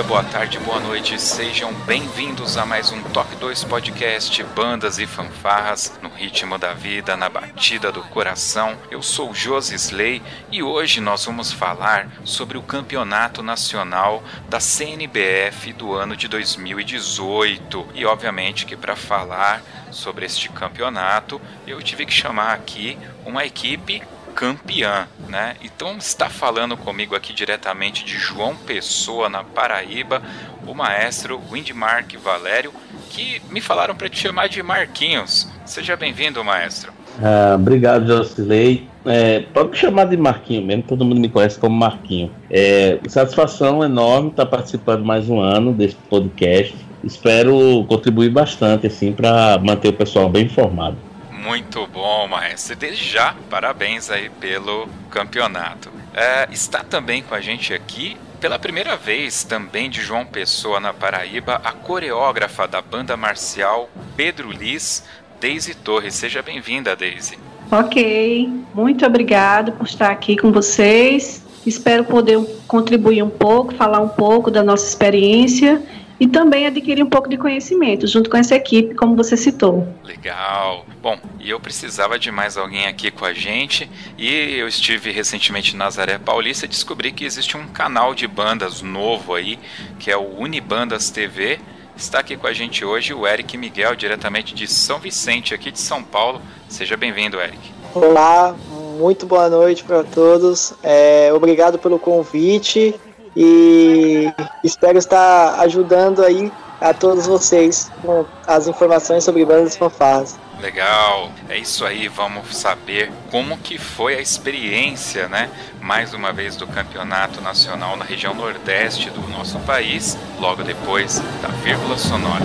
Dia, boa tarde, boa noite, sejam bem-vindos a mais um Toque 2 Podcast Bandas e Fanfarras no ritmo da vida, na batida do coração. Eu sou Josi Slay e hoje nós vamos falar sobre o Campeonato Nacional da CNBF do ano de 2018. E obviamente que para falar sobre este campeonato, eu tive que chamar aqui uma equipe campeã, né? Então está falando comigo aqui diretamente de João Pessoa, na Paraíba, o maestro Windmark Valério, que me falaram para te chamar de Marquinhos. Seja bem-vindo, maestro. Ah, obrigado, Josilei. É, pode me chamar de Marquinho mesmo, todo mundo me conhece como Marquinho. É, satisfação enorme estar participando mais um ano desse podcast. Espero contribuir bastante assim para manter o pessoal bem informado. Muito bom, maestro. Desde já, parabéns aí pelo campeonato. É, está também com a gente aqui, pela primeira vez, também de João Pessoa na Paraíba, a coreógrafa da banda marcial Pedro Liz, Daisy Torres. Seja bem-vinda, Daisy. Ok, muito obrigado por estar aqui com vocês. Espero poder contribuir um pouco, falar um pouco da nossa experiência e também adquirir um pouco de conhecimento junto com essa equipe, como você citou. Legal. Bom, e eu precisava de mais alguém aqui com a gente e eu estive recentemente em Nazaré Paulista e descobri que existe um canal de bandas novo aí, que é o Unibandas TV. Está aqui com a gente hoje o Eric Miguel, diretamente de São Vicente, aqui de São Paulo. Seja bem-vindo, Eric. Olá, muito boa noite para todos. É, obrigado pelo convite e espero estar ajudando aí a todos vocês com as informações sobre bandas fanfarras. Legal, é isso aí, vamos saber como que foi a experiência, né, mais uma vez do campeonato nacional na região nordeste do nosso país, logo depois da vírgula sonora.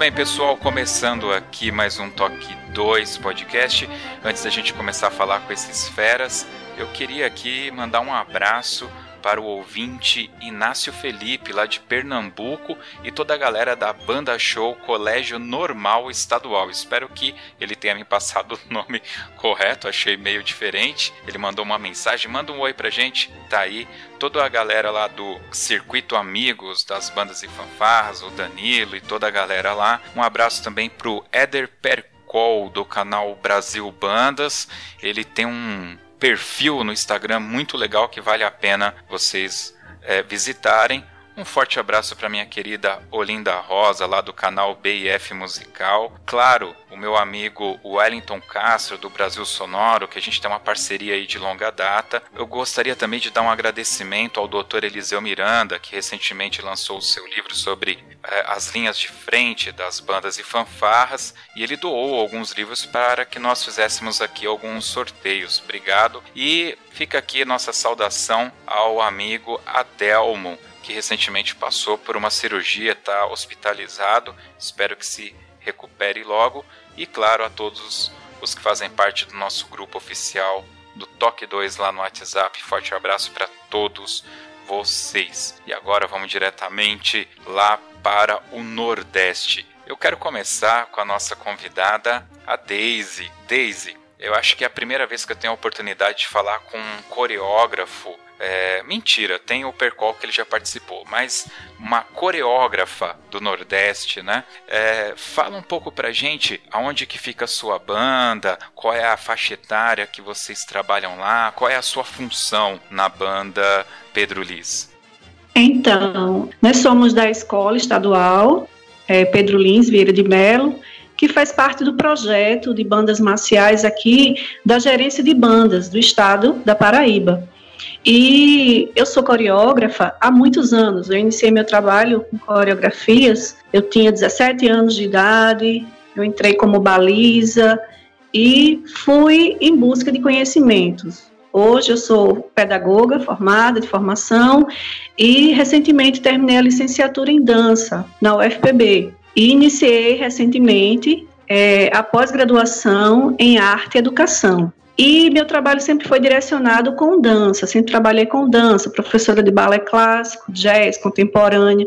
Bem, pessoal, começando aqui mais um Toque 2 podcast. Antes da gente começar a falar com esses feras, eu queria aqui mandar um abraço para o ouvinte Inácio Felipe, lá de Pernambuco, e toda a galera da Banda Show Colégio Normal Estadual. Espero que ele tenha me passado o nome correto, achei meio diferente. Ele mandou uma mensagem, manda um oi pra gente, tá aí. Toda a galera lá do Circuito Amigos, das bandas e fanfarras, o Danilo e toda a galera lá. Um abraço também pro Éder Percol, do canal Brasil Bandas. Ele tem um perfil no Instagram muito legal que vale a pena vocês é, visitarem. Um forte abraço para minha querida Olinda Rosa, lá do canal BF Musical. Claro, o meu amigo Wellington Castro, do Brasil Sonoro, que a gente tem uma parceria aí de longa data. Eu gostaria também de dar um agradecimento ao Dr. Eliseu Miranda, que recentemente lançou o seu livro sobre eh, as linhas de frente das bandas e fanfarras, e ele doou alguns livros para que nós fizéssemos aqui alguns sorteios. Obrigado. E fica aqui nossa saudação ao amigo Adelmo, que recentemente passou por uma cirurgia, está hospitalizado. Espero que se recupere logo. E claro, a todos os que fazem parte do nosso grupo oficial do Toque 2 lá no WhatsApp. Forte abraço para todos vocês. E agora vamos diretamente lá para o Nordeste. Eu quero começar com a nossa convidada, a Daisy. Daisy, eu acho que é a primeira vez que eu tenho a oportunidade de falar com um coreógrafo é, mentira, tem o Percol que ele já participou, mas uma coreógrafa do Nordeste, né? É, fala um pouco pra gente aonde que fica a sua banda, qual é a faixa etária que vocês trabalham lá, qual é a sua função na banda Pedro Liz. Então, nós somos da escola estadual é, Pedro Lins Vieira de Melo, que faz parte do projeto de bandas marciais aqui da gerência de bandas do estado da Paraíba. E eu sou coreógrafa há muitos anos. Eu iniciei meu trabalho com coreografias, eu tinha 17 anos de idade, eu entrei como baliza e fui em busca de conhecimentos. Hoje eu sou pedagoga formada de formação e recentemente terminei a licenciatura em dança na UFPB e iniciei recentemente é, a pós-graduação em arte e educação. E meu trabalho sempre foi direcionado com dança, sempre trabalhei com dança, professora de balé clássico, jazz, contemporâneo,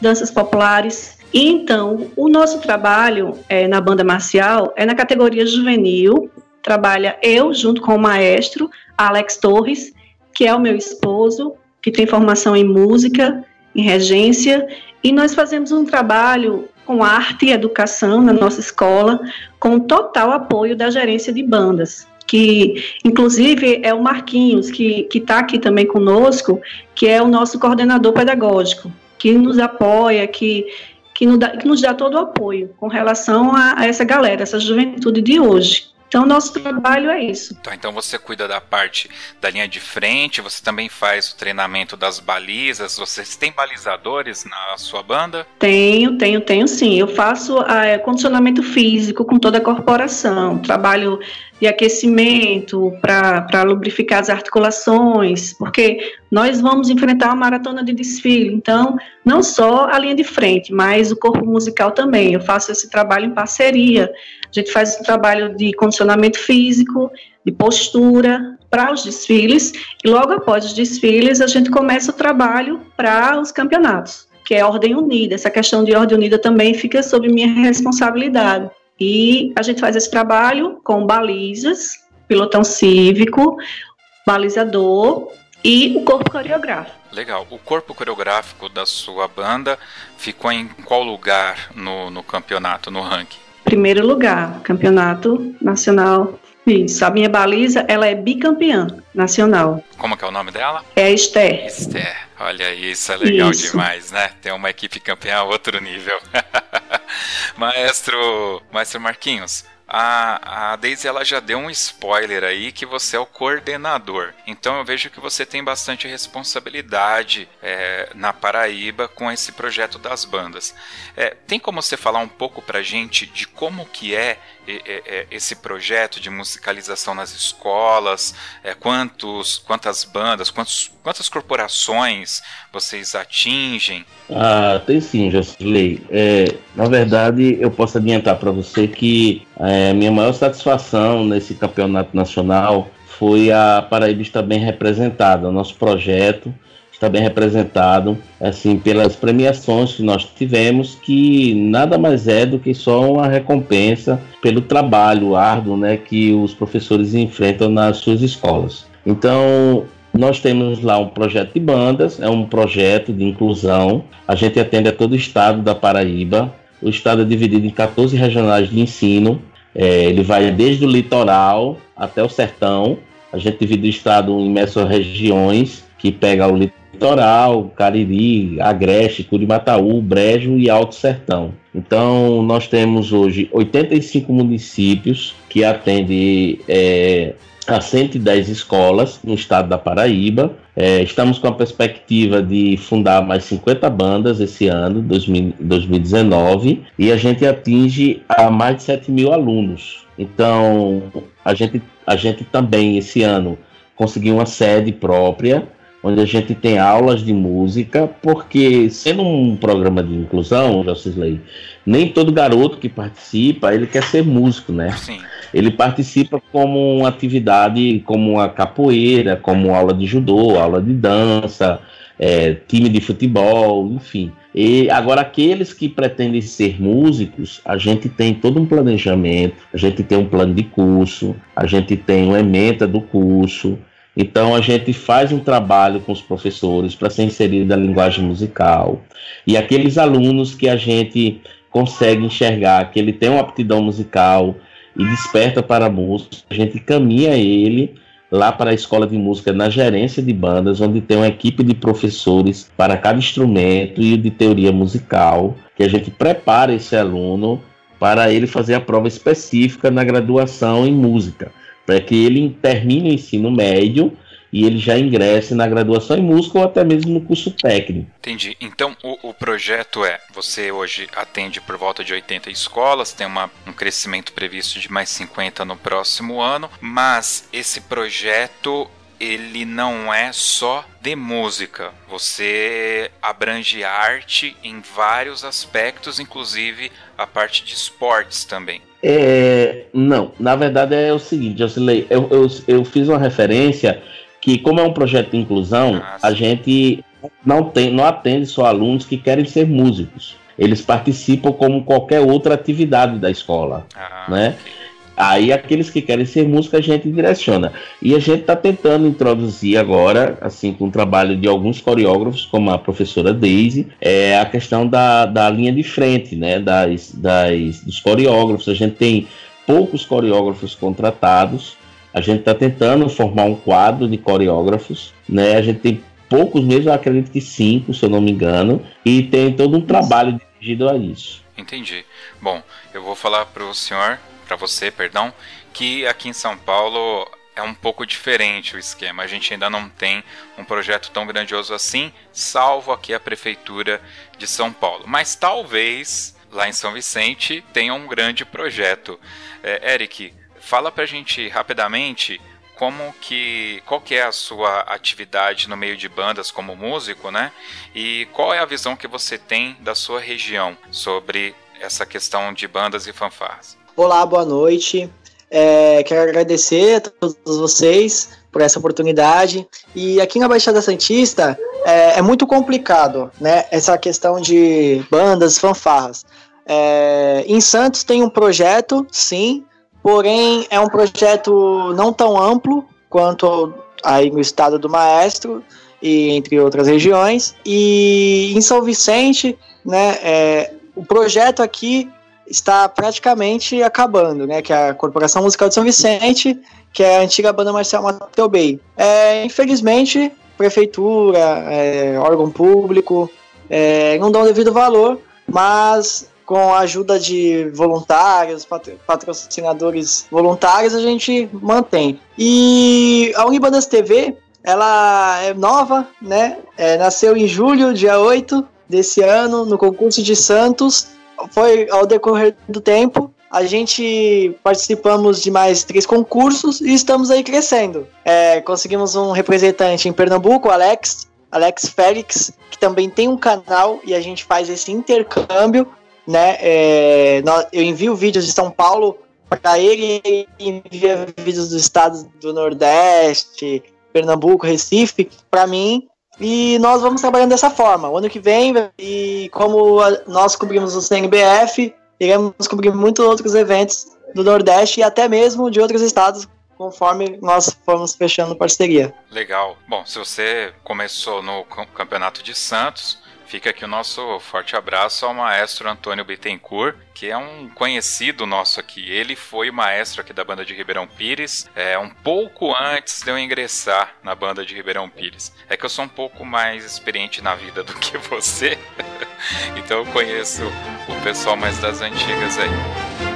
danças populares. E então, o nosso trabalho é, na banda marcial é na categoria juvenil, trabalha eu junto com o maestro Alex Torres, que é o meu esposo, que tem formação em música, em regência, e nós fazemos um trabalho com arte e educação na nossa escola, com total apoio da gerência de bandas que inclusive é o Marquinhos, que está aqui também conosco, que é o nosso coordenador pedagógico, que nos apoia, que, que, nos, dá, que nos dá todo o apoio com relação a, a essa galera, essa juventude de hoje. Então, nosso trabalho é isso. Tá, então, você cuida da parte da linha de frente, você também faz o treinamento das balizas. Vocês têm balizadores na sua banda? Tenho, tenho, tenho sim. Eu faço é, condicionamento físico com toda a corporação. Trabalho de aquecimento para lubrificar as articulações, porque nós vamos enfrentar uma maratona de desfile. Então, não só a linha de frente, mas o corpo musical também. Eu faço esse trabalho em parceria. A gente faz esse trabalho de condicionamento físico, de postura para os desfiles, e logo após os desfiles a gente começa o trabalho para os campeonatos, que é ordem unida. Essa questão de ordem unida também fica sob minha responsabilidade. E a gente faz esse trabalho com balizas, pilotão cívico, balizador e o corpo coreográfico. Legal. O corpo coreográfico da sua banda ficou em qual lugar no, no campeonato, no ranking? Primeiro lugar, campeonato nacional. Isso, a minha baliza, ela é bicampeã nacional. Como que é o nome dela? É Esther. Esther, olha isso, é legal isso. demais, né? Tem uma equipe campeã a outro nível. maestro, maestro Marquinhos, a, a Daisy ela já deu um spoiler aí que você é o coordenador. Então eu vejo que você tem bastante responsabilidade é, na Paraíba com esse projeto das bandas. É, tem como você falar um pouco pra gente de como que é esse projeto de musicalização nas escolas? É, quantos, quantas bandas, quantos, quantas corporações vocês atingem? Ah, tem sim, Jocelyn. É, na verdade, eu posso adiantar para você que é, minha maior satisfação nesse campeonato nacional foi a Paraíba estar bem representada. O nosso projeto está bem representado assim pelas premiações que nós tivemos, que nada mais é do que só uma recompensa pelo trabalho árduo né, que os professores enfrentam nas suas escolas. Então, nós temos lá um projeto de bandas, é um projeto de inclusão. A gente atende a todo o estado da Paraíba. O estado é dividido em 14 regionais de ensino. É, ele vai desde o litoral até o sertão. A gente divide o estado em regiões que pega o litoral, Cariri, Agreste, Curimataú, Brejo e Alto Sertão. Então, nós temos hoje 85 municípios que atendem é, a 110 escolas no estado da Paraíba. É, estamos com a perspectiva de fundar mais 50 bandas esse ano, 2019, e a gente atinge a mais de 7 mil alunos. Então, a gente, a gente também, esse ano, conseguiu uma sede própria, onde a gente tem aulas de música, porque sendo um programa de inclusão, Jocisley, nem todo garoto que participa, ele quer ser músico, né? Sim. Ele participa como uma atividade, como uma capoeira, como aula de judô, aula de dança, é, time de futebol, enfim. E agora aqueles que pretendem ser músicos, a gente tem todo um planejamento, a gente tem um plano de curso, a gente tem uma ementa do curso, então a gente faz um trabalho com os professores para ser inserido na linguagem musical. E aqueles alunos que a gente consegue enxergar que ele tem uma aptidão musical e desperta para a música, a gente caminha ele lá para a escola de música na gerência de bandas, onde tem uma equipe de professores para cada instrumento e de teoria musical, que a gente prepara esse aluno para ele fazer a prova específica na graduação em música para que ele termine o ensino médio e ele já ingresse na graduação em música ou até mesmo no curso técnico. Entendi. Então o, o projeto é: você hoje atende por volta de 80 escolas, tem uma, um crescimento previsto de mais 50 no próximo ano, mas esse projeto ele não é só de música. Você abrange arte em vários aspectos, inclusive a parte de esportes também. É, não, na verdade é o seguinte, Jocelyn, eu, eu, eu fiz uma referência que, como é um projeto de inclusão, ah, a gente não, tem, não atende só alunos que querem ser músicos. Eles participam como qualquer outra atividade da escola, ah, né? Okay. Aí aqueles que querem ser música a gente direciona. E a gente está tentando introduzir agora, assim, com o trabalho de alguns coreógrafos, como a professora Daisy, é a questão da, da linha de frente, né? Das, das, dos coreógrafos. A gente tem poucos coreógrafos contratados. A gente está tentando formar um quadro de coreógrafos, né? A gente tem poucos mesmo, acredito que cinco, se eu não me engano, e tem todo um trabalho dirigido a isso. Entendi. Bom, eu vou falar para o senhor para você, perdão, que aqui em São Paulo é um pouco diferente o esquema. A gente ainda não tem um projeto tão grandioso assim, salvo aqui a prefeitura de São Paulo. Mas talvez lá em São Vicente tenha um grande projeto. É, Eric, fala pra gente rapidamente como que qual que é a sua atividade no meio de bandas como músico, né? E qual é a visão que você tem da sua região sobre essa questão de bandas e fanfarras? Olá, boa noite. É, quero agradecer a todos vocês por essa oportunidade. E aqui na Baixada Santista é, é muito complicado, né? Essa questão de bandas, fanfarras. É, em Santos tem um projeto, sim, porém é um projeto não tão amplo quanto aí no estado do Maestro e entre outras regiões. E em São Vicente, né, é, o projeto aqui está praticamente acabando, né? Que é a Corporação Musical de São Vicente, que é a antiga banda marcial Mateu Bay. É, infelizmente, prefeitura, é, órgão público, é, não dão o devido valor, mas com a ajuda de voluntários, patrocinadores voluntários, a gente mantém. E a Unibandas TV, ela é nova, né? É, nasceu em julho, dia 8 desse ano, no concurso de Santos, foi ao decorrer do tempo, a gente participamos de mais três concursos e estamos aí crescendo. É, conseguimos um representante em Pernambuco, Alex, Alex Félix, que também tem um canal e a gente faz esse intercâmbio, né? É, eu envio vídeos de São Paulo para ele e envia vídeos dos estados do Nordeste, Pernambuco, Recife, para mim e nós vamos trabalhando dessa forma. O ano que vem, e como nós cobrimos o CNBF, iremos cobrir muitos outros eventos do Nordeste e até mesmo de outros estados, conforme nós formos fechando parceria. Legal. Bom, se você começou no Campeonato de Santos, Fica aqui o nosso forte abraço ao maestro Antônio Bittencourt, que é um conhecido nosso aqui. Ele foi maestro aqui da banda de Ribeirão Pires, é, um pouco antes de eu ingressar na banda de Ribeirão Pires. É que eu sou um pouco mais experiente na vida do que você, então eu conheço o pessoal mais das antigas aí.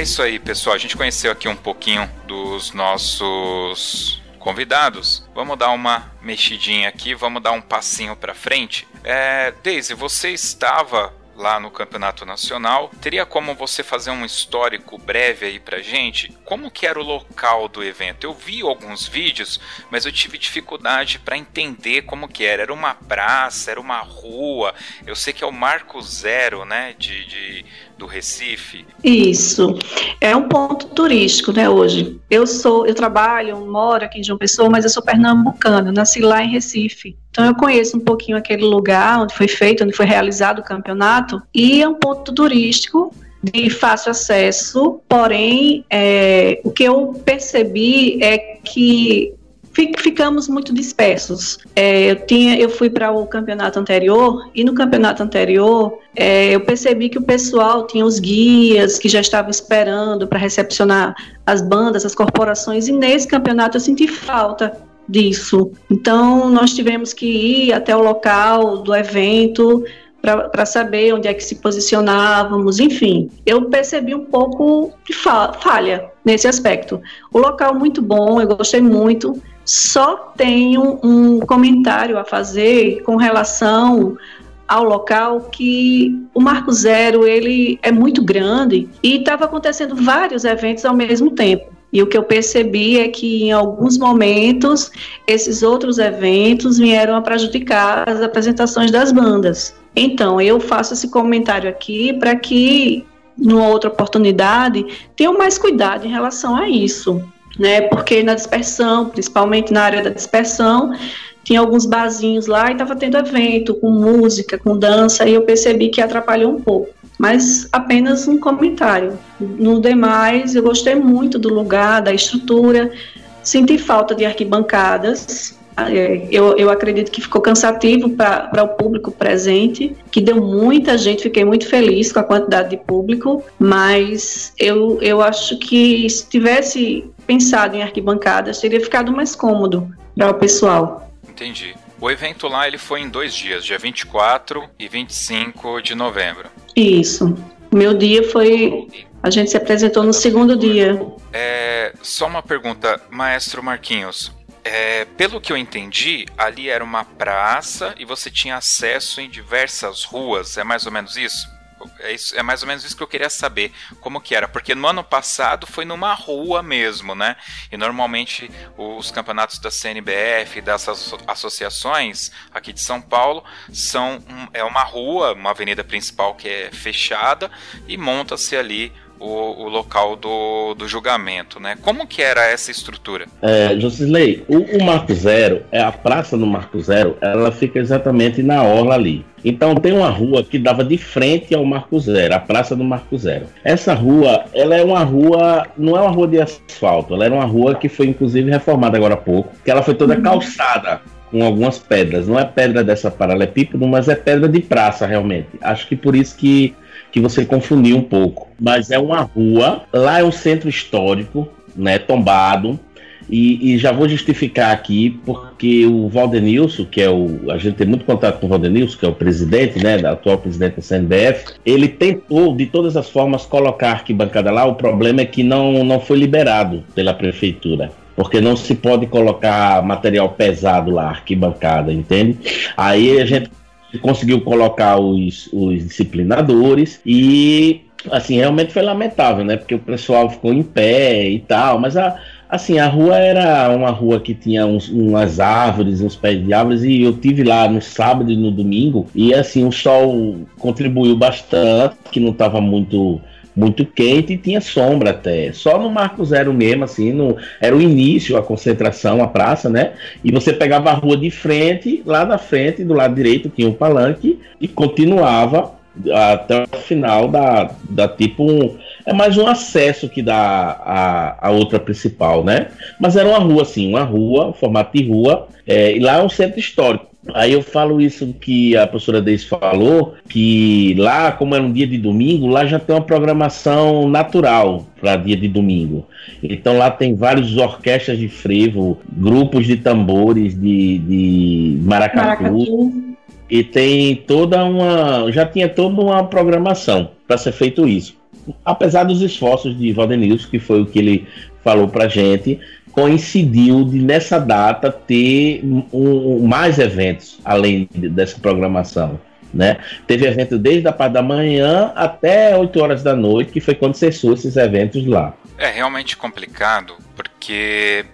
Isso aí, pessoal. A gente conheceu aqui um pouquinho dos nossos convidados. Vamos dar uma mexidinha aqui, vamos dar um passinho para frente. É, Daisy, você estava lá no Campeonato Nacional. Teria como você fazer um histórico breve aí pra gente? Como que era o local do evento? Eu vi alguns vídeos, mas eu tive dificuldade para entender como que era. Era uma praça, era uma rua. Eu sei que é o Marco Zero, né, de, de do Recife. Isso. É um ponto turístico, né, hoje. Eu sou, eu trabalho, moro aqui em João Pessoa, mas eu sou pernambucana, nasci lá em Recife. Então eu conheço um pouquinho aquele lugar onde foi feito, onde foi realizado o campeonato, e é um ponto turístico de fácil acesso, porém, é, o que eu percebi é que ficamos muito dispersos. É, eu, tinha, eu fui para o campeonato anterior e no campeonato anterior é, eu percebi que o pessoal tinha os guias que já estavam esperando para recepcionar as bandas, as corporações, e nesse campeonato eu senti falta disso. Então nós tivemos que ir até o local do evento para saber onde é que se posicionávamos, enfim. Eu percebi um pouco de falha nesse aspecto. O local muito bom, eu gostei muito, só tenho um comentário a fazer com relação ao local que o Marco Zero ele é muito grande e estava acontecendo vários eventos ao mesmo tempo. E o que eu percebi é que em alguns momentos esses outros eventos vieram a prejudicar as apresentações das bandas. Então, eu faço esse comentário aqui para que, numa outra oportunidade, tenham mais cuidado em relação a isso né? Porque na dispersão, principalmente na área da dispersão, tinha alguns barzinhos lá e estava tendo evento com música, com dança, e eu percebi que atrapalhou um pouco. Mas apenas um comentário. No demais, eu gostei muito do lugar, da estrutura, senti falta de arquibancadas, é, eu, eu acredito que ficou cansativo para o público presente, que deu muita gente, fiquei muito feliz com a quantidade de público, mas eu, eu acho que se tivesse pensado em arquibancadas, teria ficado mais cômodo para o pessoal. Entendi. O evento lá ele foi em dois dias, dia 24 e 25 de novembro. Isso. Meu dia foi. A gente se apresentou no segundo dia. É, só uma pergunta, Maestro Marquinhos. É, pelo que eu entendi, ali era uma praça e você tinha acesso em diversas ruas. É mais ou menos isso? É, isso, é mais ou menos isso que eu queria saber, como que era, porque no ano passado foi numa rua mesmo, né? E normalmente os campeonatos da CNBF dessas associações aqui de São Paulo são um, é uma rua, uma avenida principal que é fechada e monta-se ali o, o local do, do julgamento, né? Como que era essa estrutura? É, Josisley, o, o Marco Zero, é a praça do Marco Zero, ela fica exatamente na orla ali. Então tem uma rua que dava de frente ao Marco Zero, a Praça do Marco Zero. Essa rua, ela é uma rua, não é uma rua de asfalto, ela era uma rua que foi inclusive reformada agora há pouco, que ela foi toda uhum. calçada com algumas pedras. Não é pedra dessa paralelepípedo, mas é pedra de praça realmente. Acho que por isso que que você confundiu um pouco. Mas é uma rua, lá é um centro histórico, né, tombado. E, e, já vou justificar aqui, porque o Valdenilson, que é o. A gente tem muito contato com o Valdenilson, que é o presidente, né? Atual presidente da CNBF, ele tentou, de todas as formas, colocar a arquibancada lá. O problema é que não, não foi liberado pela prefeitura. Porque não se pode colocar material pesado lá, arquibancada, entende? Aí a gente conseguiu colocar os, os disciplinadores e assim realmente foi lamentável, né? Porque o pessoal ficou em pé e tal, mas a assim a rua era uma rua que tinha uns, umas árvores, uns pés de árvores e eu tive lá no sábado e no domingo e assim o sol contribuiu bastante, que não estava muito muito quente e tinha sombra até. Só no Marco Zero mesmo, assim, no, era o início, a concentração, a praça, né? E você pegava a rua de frente, lá na frente, do lado direito tinha um palanque e continuava até o final da, da tipo um, é mais um acesso que dá a, a outra principal, né? Mas era uma rua assim, uma rua, formato de rua, é, e lá é um centro histórico. Aí eu falo isso que a professora Deis falou, que lá, como é um dia de domingo, lá já tem uma programação natural para dia de domingo. Então lá tem várias orquestras de frevo, grupos de tambores de, de maracatu, maracatu. E tem toda uma. Já tinha toda uma programação para ser feito isso. Apesar dos esforços de Valdenilson, que foi o que ele falou para gente, coincidiu de nessa data ter um, mais eventos além dessa programação. Né? Teve evento desde a parte da manhã até 8 horas da noite, que foi quando cessou esses eventos lá. É realmente complicado, porque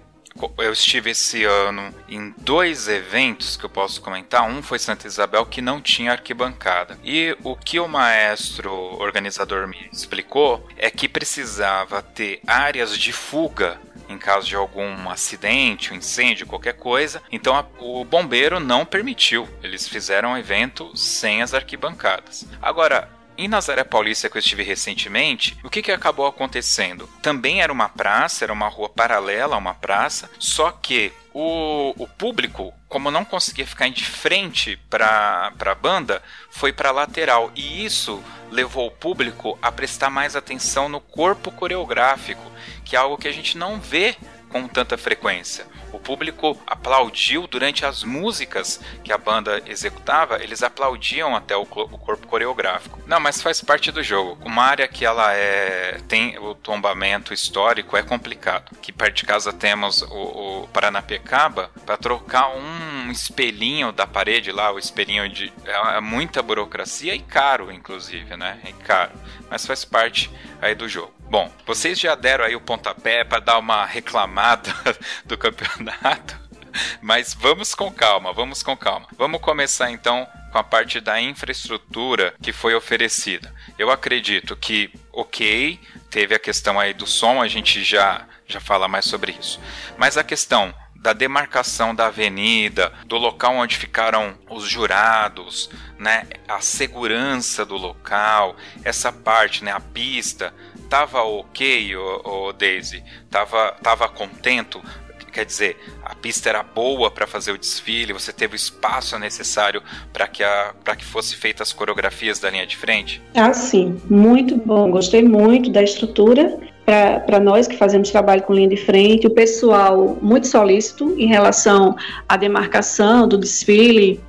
eu estive esse ano em dois eventos que eu posso comentar. Um foi Santa Isabel, que não tinha arquibancada. E o que o maestro organizador me explicou é que precisava ter áreas de fuga em caso de algum acidente, um incêndio, qualquer coisa. Então a, o bombeiro não permitiu. Eles fizeram o evento sem as arquibancadas. Agora, em Nazaré Paulista, que eu estive recentemente, o que, que acabou acontecendo? Também era uma praça, era uma rua paralela a uma praça, só que o, o público, como não conseguia ficar de frente para a banda, foi para lateral. E isso levou o público a prestar mais atenção no corpo coreográfico, que é algo que a gente não vê com tanta frequência. O público aplaudiu durante as músicas que a banda executava, eles aplaudiam até o, o corpo coreográfico. Não, mas faz parte do jogo. Uma área que ela é tem o tombamento histórico é complicado. Que perto de casa temos o, o Paranapecaba para trocar um espelhinho da parede lá, o espelhinho de é, é muita burocracia e caro, inclusive, né? É caro, mas faz parte aí do jogo. Bom, vocês já deram aí o pontapé para dar uma reclamada do campeonato, mas vamos com calma, vamos com calma. Vamos começar então com a parte da infraestrutura que foi oferecida. Eu acredito que, ok, teve a questão aí do som, a gente já, já fala mais sobre isso. Mas a questão da demarcação da avenida, do local onde ficaram os jurados, né, a segurança do local, essa parte, né, a pista, tava ok, o, o Daisy? Tava, tava contento? Quer dizer, a pista era boa para fazer o desfile, você teve o espaço necessário para que, a, que fosse feitas as coreografias da linha de frente? Ah, sim, muito bom. Gostei muito da estrutura para nós que fazemos trabalho com linha de frente, o pessoal muito solícito em relação à demarcação do desfile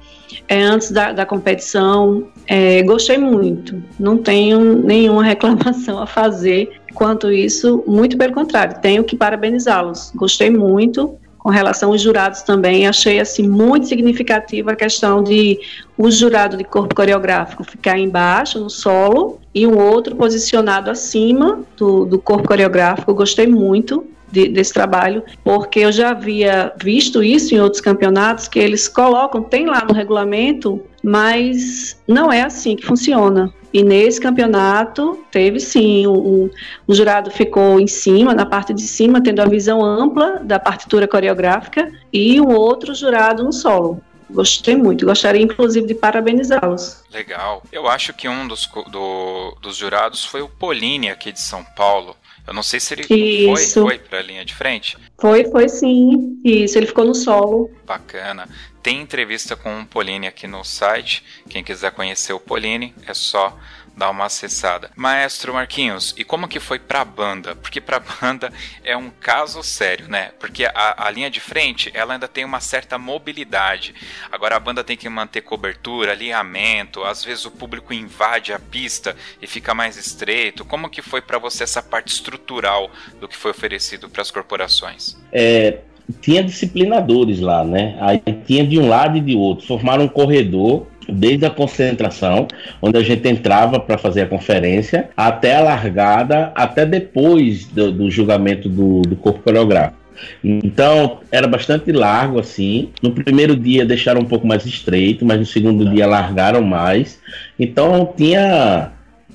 é, antes da, da competição. É, gostei muito, não tenho nenhuma reclamação a fazer quanto isso, muito pelo contrário, tenho que parabenizá-los. Gostei muito com relação aos jurados também, achei assim muito significativa a questão de o jurado de corpo coreográfico ficar embaixo no solo e um outro posicionado acima do, do corpo coreográfico. Gostei muito de, desse trabalho, porque eu já havia visto isso em outros campeonatos, que eles colocam, tem lá no regulamento, mas não é assim que funciona. E nesse campeonato teve sim, um, um, jurado ficou em cima, na parte de cima, tendo a visão ampla da partitura coreográfica, e um outro jurado no solo. Gostei muito, gostaria inclusive de parabenizá-los. Legal. Eu acho que um dos, do, dos jurados foi o Polini aqui de São Paulo. Eu não sei se ele Isso. foi, foi para a linha de frente. Foi, foi sim. Isso, ele ficou no solo. Bacana. Tem entrevista com o Polini aqui no site. Quem quiser conhecer o Polini, é só dar uma acessada. Maestro Marquinhos, e como que foi pra banda? Porque pra banda é um caso sério, né? Porque a, a linha de frente, ela ainda tem uma certa mobilidade. Agora a banda tem que manter cobertura, alinhamento, às vezes o público invade a pista e fica mais estreito. Como que foi para você essa parte estrutural do que foi oferecido para as corporações? É, tinha disciplinadores lá, né? Aí tinha de um lado e de outro. Formaram um corredor desde a concentração, onde a gente entrava para fazer a conferência, até a largada, até depois do, do julgamento do, do corpo coreográfico. Então, era bastante largo assim. No primeiro dia deixaram um pouco mais estreito, mas no segundo dia largaram mais. Então, tinha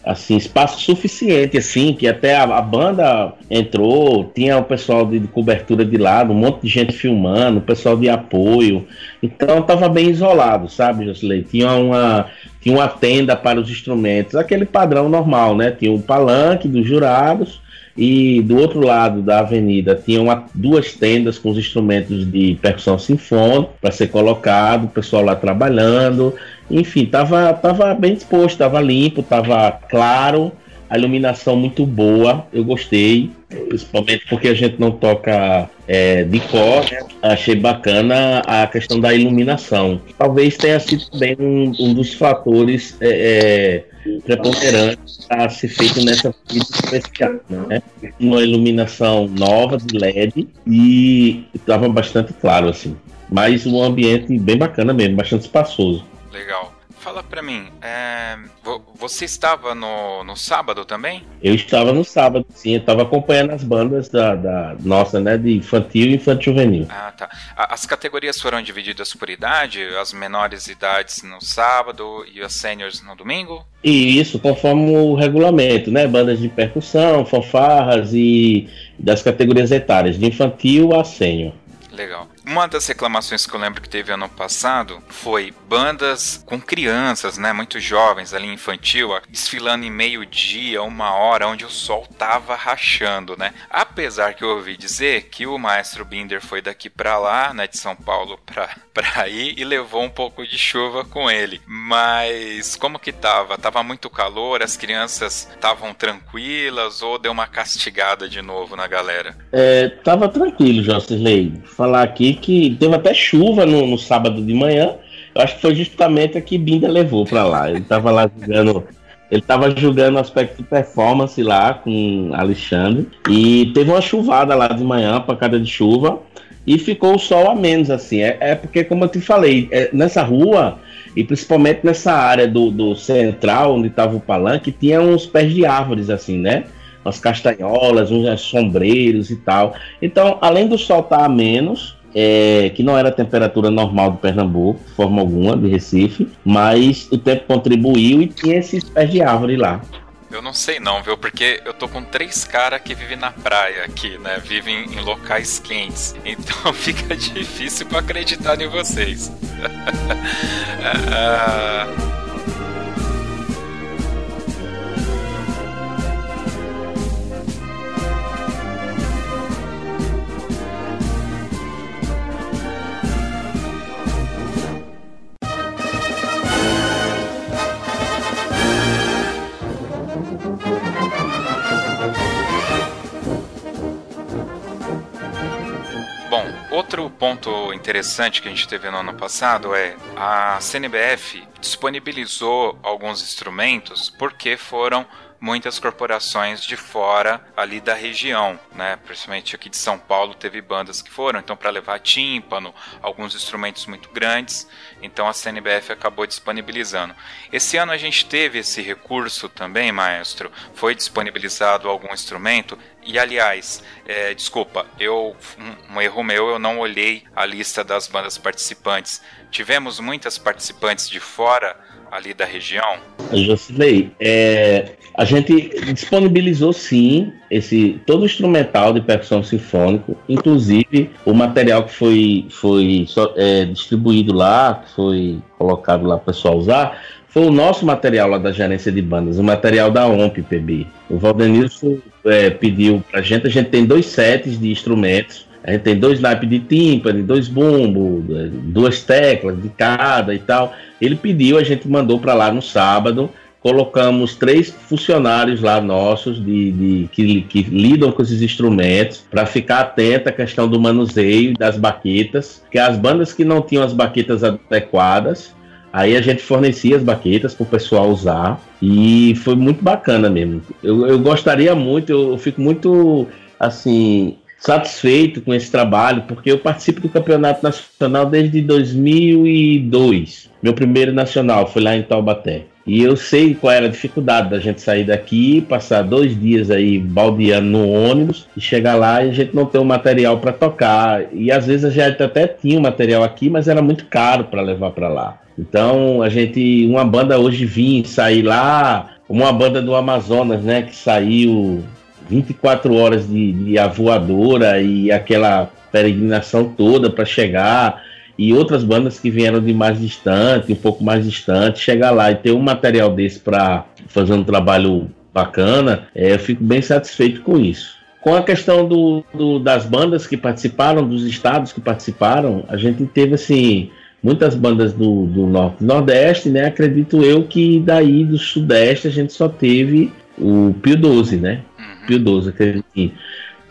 assim, espaço suficiente, assim, que até a, a, banda entrou, tinha o pessoal de, de, cobertura de lado, um monte de gente filmando, o pessoal de apoio. Então tava bem isolado, sabe, Josley? Tinha uma, tinha uma tenda para os instrumentos, aquele padrão normal, né? Tinha o um palanque dos jurados e do outro lado da avenida tinha uma, duas tendas com os instrumentos de percussão sinfônica para ser colocado, o pessoal lá trabalhando. Enfim, tava, tava bem disposto, tava limpo, tava claro, a iluminação muito boa, eu gostei, principalmente porque a gente não toca é, de cor, né? achei bacana a questão da iluminação. Talvez tenha sido também um, um dos fatores é, é, preponderantes a ser feito nessa vida especial, né? Uma iluminação nova de LED e estava bastante claro assim, mas um ambiente bem bacana mesmo, bastante espaçoso. Legal. Fala pra mim, é, você estava no, no sábado também? Eu estava no sábado, sim. Eu estava acompanhando as bandas da, da nossa, né, de infantil e infantil juvenil. Ah, tá. As categorias foram divididas por idade? As menores idades no sábado e as seniors no domingo? E isso, conforme o regulamento, né? Bandas de percussão, fanfarras e das categorias etárias, de infantil a sênior. Legal. Uma das reclamações que eu lembro que teve ano passado foi bandas com crianças, né, muito jovens ali infantil, desfilando em meio-dia, uma hora, onde o sol tava rachando, né? Apesar que eu ouvi dizer que o maestro Binder foi daqui para lá, né, de São Paulo para para aí e levou um pouco de chuva com ele. Mas como que tava? Tava muito calor, as crianças estavam tranquilas ou deu uma castigada de novo na galera? É, tava tranquilo, Jocelyn. Falar aqui que teve até chuva no, no sábado de manhã. Eu acho que foi justamente a que Binda levou para lá. Ele tava lá jogando ele estava jogando aspecto de performance lá com Alexandre. E teve uma chuvada lá de manhã, pancada de chuva. E ficou o sol a menos, assim. É, é porque, como eu te falei, é, nessa rua, e principalmente nessa área do, do central, onde estava o palanque, tinha uns pés de árvores, assim, né? Umas castanholas, uns sombreiros e tal. Então, além do sol estar tá a menos, é, que não era a temperatura normal de Pernambuco, de forma alguma, de Recife, mas o tempo contribuiu e tinha esses pés de árvore lá. Eu não sei não, viu? Porque eu tô com três caras que vivem na praia aqui, né? Vivem em locais quentes. Então fica difícil para acreditar em vocês. uh... interessante que a gente teve no ano passado é a CNBF disponibilizou alguns instrumentos porque foram muitas corporações de fora ali da região, né? Principalmente aqui de São Paulo teve bandas que foram, então para levar tímpano, alguns instrumentos muito grandes, então a CNBF acabou disponibilizando. Esse ano a gente teve esse recurso também, maestro. Foi disponibilizado algum instrumento e aliás, é, desculpa, eu um, um, erro meu, eu não olhei a lista das bandas participantes. Tivemos muitas participantes de fora ali da região? Jocilei, é, a gente disponibilizou sim esse todo o instrumental de percussão sinfônico, inclusive o material que foi, foi é, distribuído lá, foi colocado lá para o pessoal usar, foi o nosso material lá da gerência de bandas, o material da OMP PB. O Valdenilson é, pediu para a gente, a gente tem dois sets de instrumentos a gente tem dois naipes de tímpano, dois bumbos, duas teclas de cada e tal. Ele pediu, a gente mandou para lá no sábado. Colocamos três funcionários lá nossos de, de que, que lidam com esses instrumentos para ficar atento à questão do manuseio das baquetas, que as bandas que não tinham as baquetas adequadas, Aí a gente fornecia as baquetas para o pessoal usar e foi muito bacana mesmo. Eu, eu gostaria muito, eu, eu fico muito assim satisfeito com esse trabalho, porque eu participo do campeonato nacional desde 2002. Meu primeiro nacional foi lá em Taubaté. E eu sei qual era a dificuldade da gente sair daqui, passar dois dias aí baldeando no ônibus e chegar lá e a gente não ter o material para tocar. E às vezes a gente até tinha o material aqui, mas era muito caro para levar para lá. Então a gente, uma banda hoje vir sair lá uma banda do Amazonas, né, que saiu 24 horas de, de avoadora e aquela peregrinação toda para chegar e outras bandas que vieram de mais distante, um pouco mais distante, chegar lá e ter um material desse para fazer um trabalho bacana, é, eu fico bem satisfeito com isso. Com a questão do, do, das bandas que participaram, dos estados que participaram, a gente teve assim muitas bandas do, do norte e nordeste, né? Acredito eu que daí do sudeste a gente só teve o Pio 12, né? Uhum. Pio 12, acredito.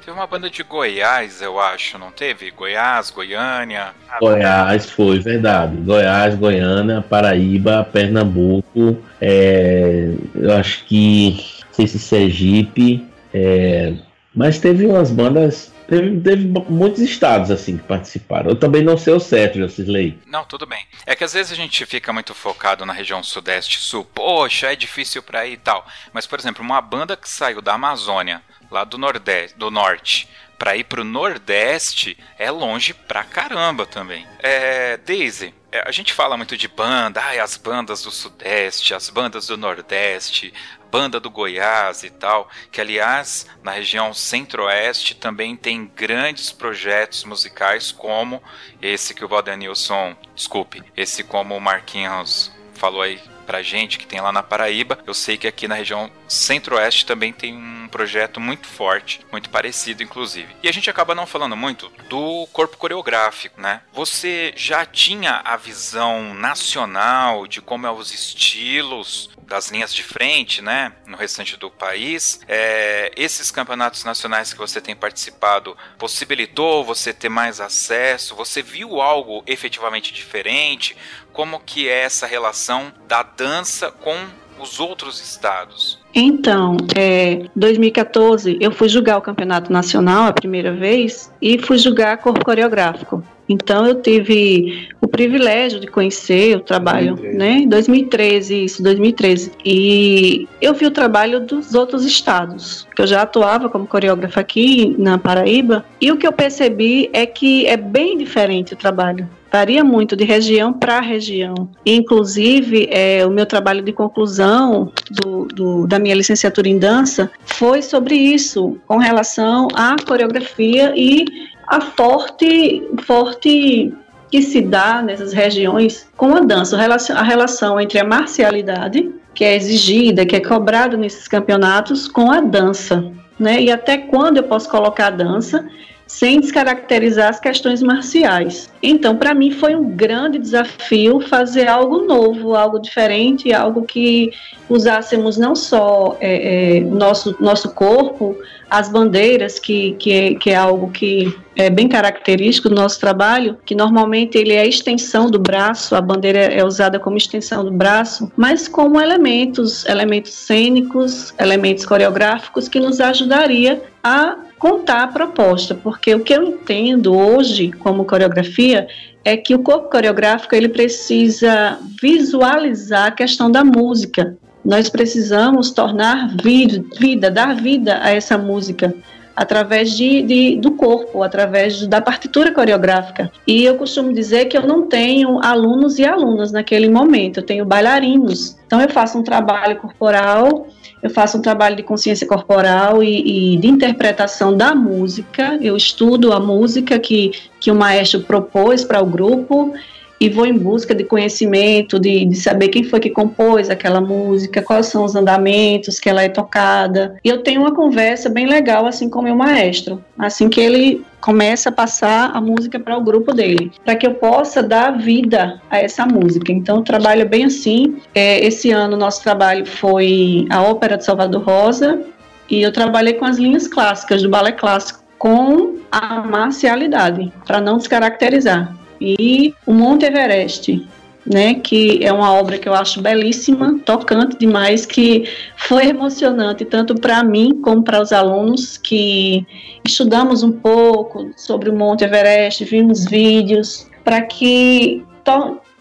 Teve uma banda de Goiás, eu acho, não teve? Goiás, Goiânia. Goiás foi, verdade. Goiás, Goiânia, Paraíba, Pernambuco, é, eu acho que não sei se Sergipe, é, mas teve umas bandas Teve, teve, muitos estados assim que participaram. Eu também não sei o certo, Jocisley. Não, tudo bem. É que às vezes a gente fica muito focado na região sudeste sul. Poxa, é difícil para ir e tal. Mas, por exemplo, uma banda que saiu da Amazônia lá do Nordeste, do Norte, para ir pro Nordeste é longe pra caramba também. É, Daisy, é, a gente fala muito de banda, ai, as bandas do Sudeste, as bandas do Nordeste, banda do Goiás e tal, que aliás, na região Centro-Oeste também tem grandes projetos musicais como esse que o Valdenilson, desculpe, esse como o Marquinhos falou aí pra gente que tem lá na Paraíba. Eu sei que aqui na região Centro-Oeste também tem um projeto muito forte, muito parecido, inclusive. E a gente acaba não falando muito do corpo coreográfico, né? Você já tinha a visão nacional de como é os estilos das linhas de frente, né, no restante do país. É, esses campeonatos nacionais que você tem participado possibilitou você ter mais acesso? Você viu algo efetivamente diferente? Como que é essa relação da dança com os outros estados? Então, é, 2014 eu fui julgar o campeonato nacional a primeira vez e fui julgar corpo coreográfico. Então eu tive o privilégio de conhecer o trabalho, 2013. né? 2013, isso, 2013. E eu vi o trabalho dos outros estados, que eu já atuava como coreógrafa aqui na Paraíba, e o que eu percebi é que é bem diferente o trabalho varia muito de região para região. Inclusive, é, o meu trabalho de conclusão do, do, da minha licenciatura em dança foi sobre isso, com relação à coreografia e a forte, forte que se dá nessas regiões com a dança, a relação entre a marcialidade, que é exigida, que é cobrada nesses campeonatos, com a dança. Né? E até quando eu posso colocar a dança sem descaracterizar as questões marciais. Então, para mim, foi um grande desafio fazer algo novo, algo diferente, algo que usássemos não só é, é, nosso, nosso corpo, as bandeiras, que, que, é, que é algo que é bem característico do nosso trabalho, que normalmente ele é a extensão do braço, a bandeira é usada como extensão do braço, mas como elementos, elementos cênicos, elementos coreográficos que nos ajudaria a contar a proposta, porque o que eu entendo hoje como coreografia é que o corpo coreográfico ele precisa visualizar a questão da música. Nós precisamos tornar vida, vida dar vida a essa música através de, de, do corpo, através da partitura coreográfica. E eu costumo dizer que eu não tenho alunos e alunas naquele momento, eu tenho bailarinos. Então eu faço um trabalho corporal eu faço um trabalho de consciência corporal e, e, de interpretação da música. Eu estudo a música que, que o maestro propôs para o grupo e vou em busca de conhecimento, de, de saber quem foi que compôs aquela música, quais são os andamentos que ela é tocada. E eu tenho uma conversa bem legal assim com o meu maestro, assim que ele começa a passar a música para o grupo dele, para que eu possa dar vida a essa música. Então, trabalho bem assim. É, esse ano, nosso trabalho foi a Ópera de Salvador Rosa, e eu trabalhei com as linhas clássicas do balé clássico, com a marcialidade, para não descaracterizar e o Monte Everest, né, que é uma obra que eu acho belíssima, tocante demais, que foi emocionante tanto para mim como para os alunos que estudamos um pouco sobre o Monte Everest, vimos vídeos para que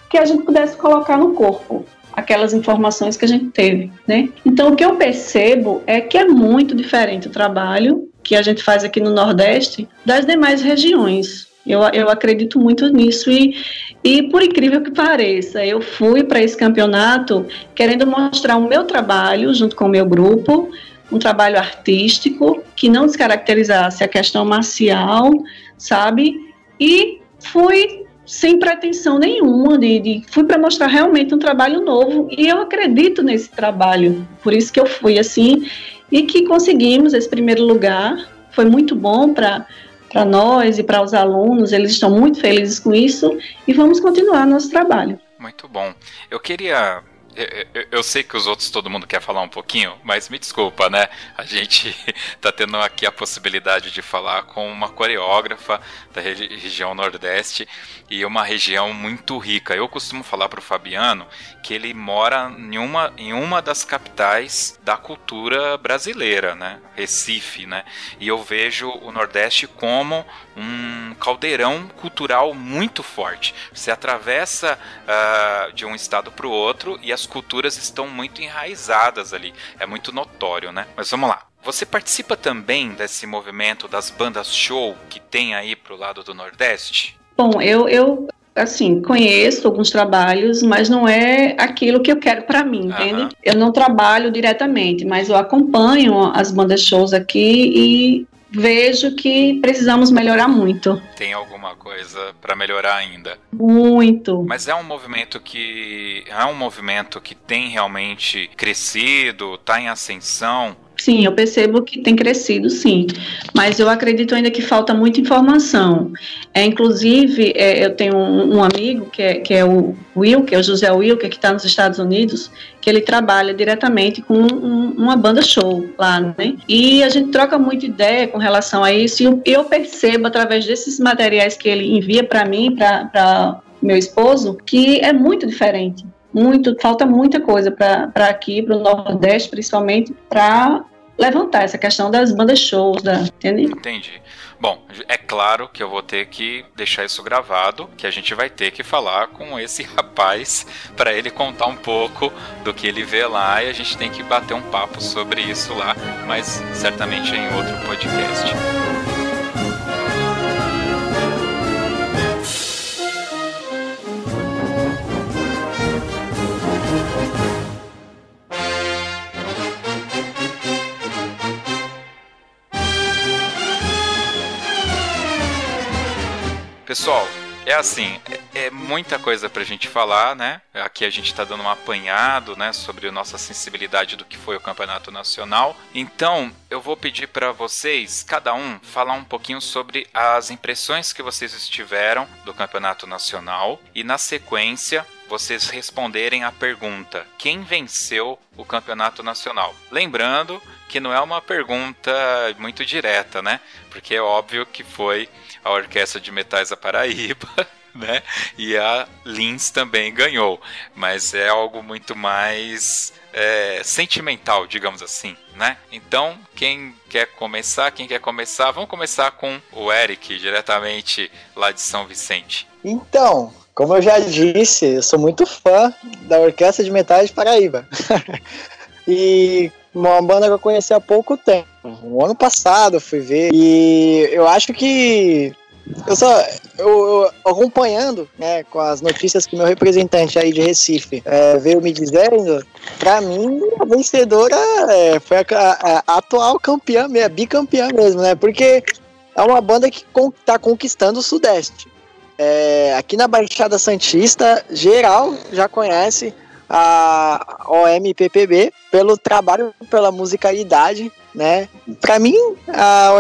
que a gente pudesse colocar no corpo aquelas informações que a gente teve, né? Então o que eu percebo é que é muito diferente o trabalho que a gente faz aqui no Nordeste das demais regiões Eu, eu acredito muito nisso e, e, por incrível que pareça, eu fui para esse campeonato querendo mostrar o meu trabalho junto com o meu grupo, um trabalho artístico que não descaracterizasse a questão marcial, sabe? E fui sem pretensão nenhuma de, de fui para mostrar realmente um trabalho novo e eu acredito nesse trabalho, por isso que eu fui assim e que conseguimos esse primeiro lugar. Foi muito bom para para nós e para os alunos, eles estão muito felizes com isso e vamos continuar nosso trabalho. Muito bom. Eu queria eu, eu, sei que os outros todo mundo quer falar um pouquinho, mas me desculpa, né? A gente tá tendo aqui a possibilidade de falar com uma coreógrafa da região Nordeste e uma região muito rica. Eu costumo falar para o Fabiano que ele mora em uma, em uma das capitais da cultura brasileira, né? Recife, né? E eu vejo o Nordeste como um caldeirão cultural muito forte. Você atravessa uh, de um estado para o outro e as culturas estão muito enraizadas ali. É muito notório, né? Mas vamos lá. Você participa também desse movimento das bandas show que tem aí pro lado do Nordeste? Bom, eu, eu assim, conheço alguns trabalhos, mas não é aquilo que eu quero para mim, entende? Uhum. Eu não trabalho diretamente, mas eu acompanho as bandas shows aqui e vejo que precisamos melhorar muito. Tem alguma coisa para melhorar ainda? Muito. Mas é um movimento que é um movimento que tem realmente crescido, está em ascensão. Sim, eu percebo que tem crescido, sim, mas eu acredito ainda que falta muita informação. É, inclusive, é, eu tenho um, um, amigo que é, que é o é o José Wilker, que está nos Estados Unidos, que ele trabalha diretamente com um, uma banda show lá, né? E a gente troca muita ideia com relação a isso, e eu, eu percebo através desses materiais que ele envia para mim, para meu esposo, que é muito diferente muito, falta muita coisa para aqui, para o Nordeste, principalmente, para levantar essa questão das bandas shows, da, entende? Entendi. Bom, é claro que eu vou ter que deixar isso gravado, que a gente vai ter que falar com esse rapaz para ele contar um pouco do que ele vê lá e a gente tem que bater um papo sobre isso lá, mas certamente em outro podcast. Pessoal, é assim, é, é, muita coisa pra gente falar, né? Aqui a gente tá dando um apanhado, né, sobre a nossa sensibilidade do que foi o Campeonato Nacional. Então, eu vou pedir para vocês, cada um, falar um pouquinho sobre as impressões que vocês estiveram do Campeonato Nacional e na sequência vocês responderem a pergunta: quem venceu o Campeonato Nacional? Lembrando que não é uma pergunta muito direta, né? Porque é óbvio que foi a Orquestra de Metais da Paraíba, né? E a Lins também ganhou, mas é algo muito mais é, sentimental, digamos assim, né? Então, quem quer começar, quem quer começar, vamos começar com o Eric, diretamente lá de São Vicente. Então, como eu já disse, eu sou muito fã da Orquestra de Metais de Paraíba. e uma banda que eu conheci há pouco tempo. O ano passado eu fui ver. E eu acho que. Eu só. Eu, eu acompanhando, né, com as notícias que meu representante aí de Recife é, veio me dizendo, pra mim, a vencedora é, foi a, a, a, atual campeã, a bicampeã mesmo, né? Porque é uma banda que con, tá conquistando o Sudeste. É, aqui na Baixada Santista, geral já conhece a OMPPB pelo trabalho, pela musicalidade, né? Para mim, a,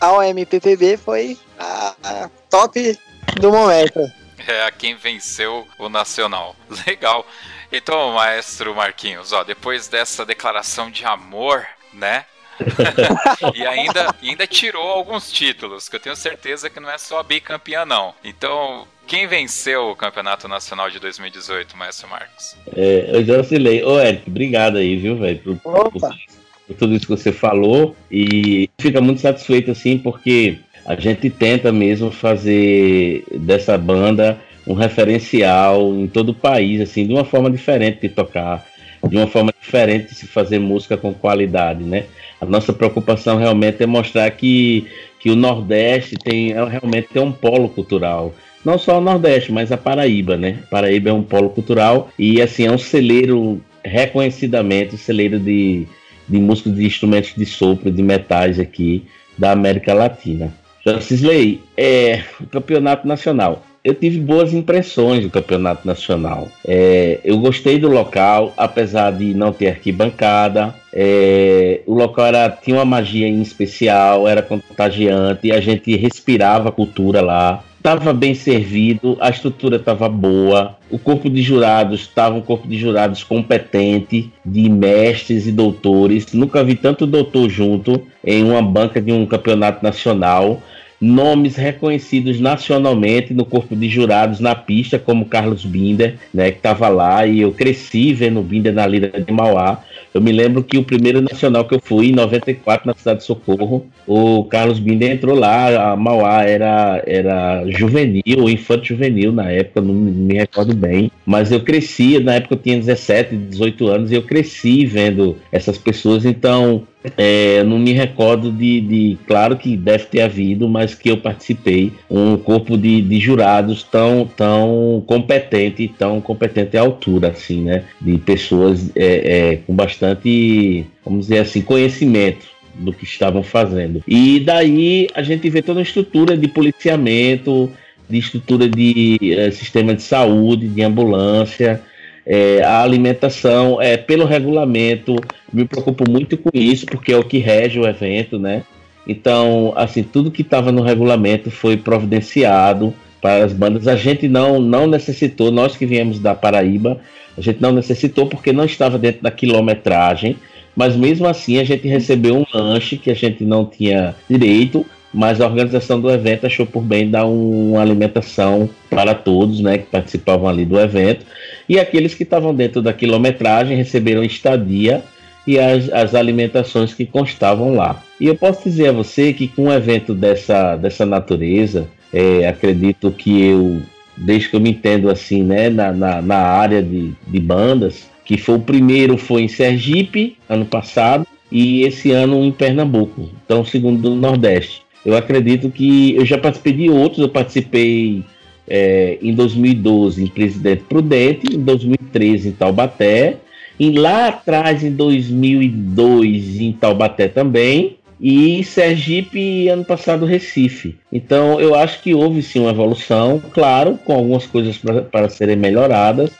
a OMPPB foi a, a top do momento. É quem venceu o Nacional. Legal. Então, maestro Marquinhos, ó, depois dessa declaração de amor, né? e ainda, ainda tirou alguns títulos, que eu tenho certeza que não é só bicampeã, não. Então, quem venceu o Campeonato Nacional de 2018, Maestro Marcos? É, eu já oscilei. Ô, Eric, obrigado aí, viu, velho, por, por, por, tudo isso que você falou. E fica muito satisfeito, assim, porque a gente tenta mesmo fazer dessa banda um referencial em todo o país, assim, de uma forma diferente de tocar de uma forma diferente de se fazer música com qualidade, né? A nossa preocupação realmente é mostrar que, que o Nordeste tem é, realmente tem um polo cultural. Não só o Nordeste, mas a Paraíba, né? Paraíba é um polo cultural e assim é um celeiro reconhecidamente, celeiro de, de músicos de instrumentos de sopro, de metais aqui da América Latina. Cisley, é o campeonato nacional eu tive boas impressões do campeonato nacional. É, eu gostei do local, apesar de não ter arquibancada. É, o local era, tinha uma magia em especial, era contagiante, a gente respirava a cultura lá. Estava bem servido, a estrutura estava boa, o corpo de jurados estava um corpo de jurados competente, de mestres e doutores. Nunca vi tanto doutor junto em uma banca de um campeonato nacional nomes reconhecidos nacionalmente no corpo de jurados na pista, como Carlos Binder, né, que estava lá, e eu cresci vendo o Binder na Lira de Mauá. Eu me lembro que o primeiro nacional que eu fui, em 94, na cidade de Socorro, o Carlos Binder entrou lá, a Mauá era, era juvenil, infanto juvenil na época, não me recordo bem, mas eu cresci, na época eu tinha 17, 18 anos, e eu cresci vendo essas pessoas, então é, não me recordo de, de, Claro que deve ter havido, mas que eu participei. Um corpo de, de jurados tão, tão competente, tão competente à altura, assim, né? De pessoas é, é, com bastante, vamos dizer assim, conhecimento do que estavam fazendo. E daí a gente vê toda a estrutura de policiamento, de estrutura de é, sistema de saúde, de ambulância é, a alimentação, é, pelo regulamento, me preocupo muito com isso, porque é o que rege o evento, né? Então, assim, tudo que estava no regulamento foi providenciado para as bandas. A gente não, não necessitou, nós que viemos da Paraíba, a gente não necessitou porque não estava dentro da quilometragem, mas mesmo assim a gente recebeu um lanche que a gente não tinha direito, mas a organização do evento achou por bem dar uma alimentação para todos, né, que participavam ali do evento, e aqueles que estavam dentro da quilometragem receberam estadia e as, as alimentações que constavam lá. E eu posso dizer a você que com um evento dessa, dessa natureza, é, acredito que eu, desde que eu me entendo assim, né, na, na, na área de, de bandas, que foi o primeiro foi em Sergipe, ano passado, e esse ano em Pernambuco, então segundo do Nordeste. Eu acredito que eu já participei de outros, eu participei é, em 2012 em Presidente Prudente, em 2013 em Taubaté, e lá atrás em 2002 em Taubaté também, e Sergipe ano passado Recife. Então eu acho que houve sim uma evolução, claro, com algumas coisas para serem melhoradas,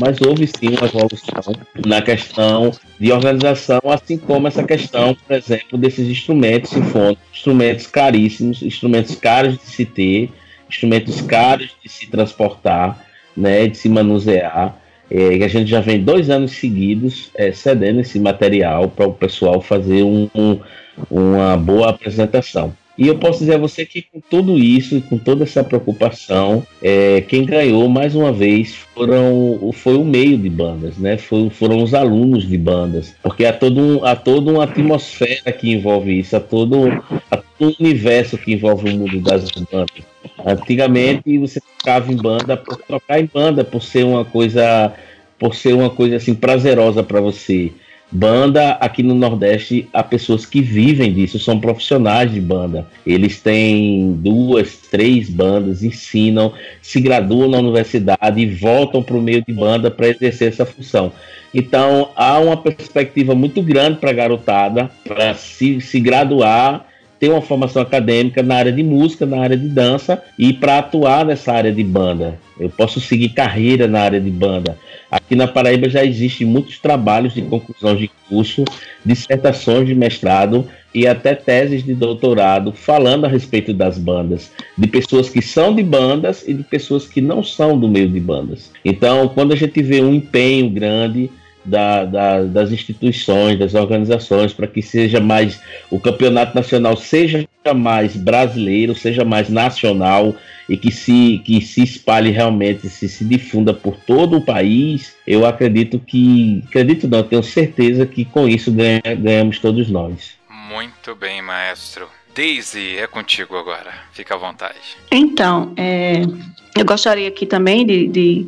mas houve sim uma evolução na questão de organização, assim como essa questão, por exemplo, desses instrumentos sinfônicos, instrumentos caríssimos, instrumentos caros de se ter, instrumentos caros de se transportar, né, de se manusear. É, a gente já vem dois anos seguidos é, cedendo esse material para o pessoal fazer um, um, uma boa apresentação. E eu posso dizer a você que com tudo isso, com toda essa preocupação, é, quem ganhou mais uma vez foram, foi o meio de bandas, né? Foi, foram os alunos de bandas, porque há todo um, há toda uma atmosfera que envolve isso, há todo, há todo um universo que envolve o mundo das bandas. Antigamente você tocava em banda por tocar em banda, por ser uma coisa, por ser uma coisa assim prazerosa para você. Banda aqui no Nordeste, há pessoas que vivem disso, são profissionais de banda. Eles têm duas, três bandas, ensinam, se graduam na universidade e voltam para o meio de banda para exercer essa função. Então há uma perspectiva muito grande para a garotada para se, se graduar ter uma formação acadêmica na área de música, na área de dança e para atuar nessa área de banda. Eu posso seguir carreira na área de banda. Aqui na Paraíba já existem muitos trabalhos de conclusão de curso, dissertações de mestrado e até teses de doutorado falando a respeito das bandas, de pessoas que são de bandas e de pessoas que não são do meio de bandas. Então, quando a gente vê um empenho grande da, da, das instituições, das organizações, para que seja mais o campeonato nacional seja mais brasileiro, seja mais nacional e que se, que se espalhe realmente, se, se difunda por todo o país, eu acredito que, acredito não, tenho certeza que com isso ganha, ganhamos todos nós. Muito bem, maestro. Daisy, é contigo agora. Fica à vontade. Então, é, eu gostaria aqui também de, de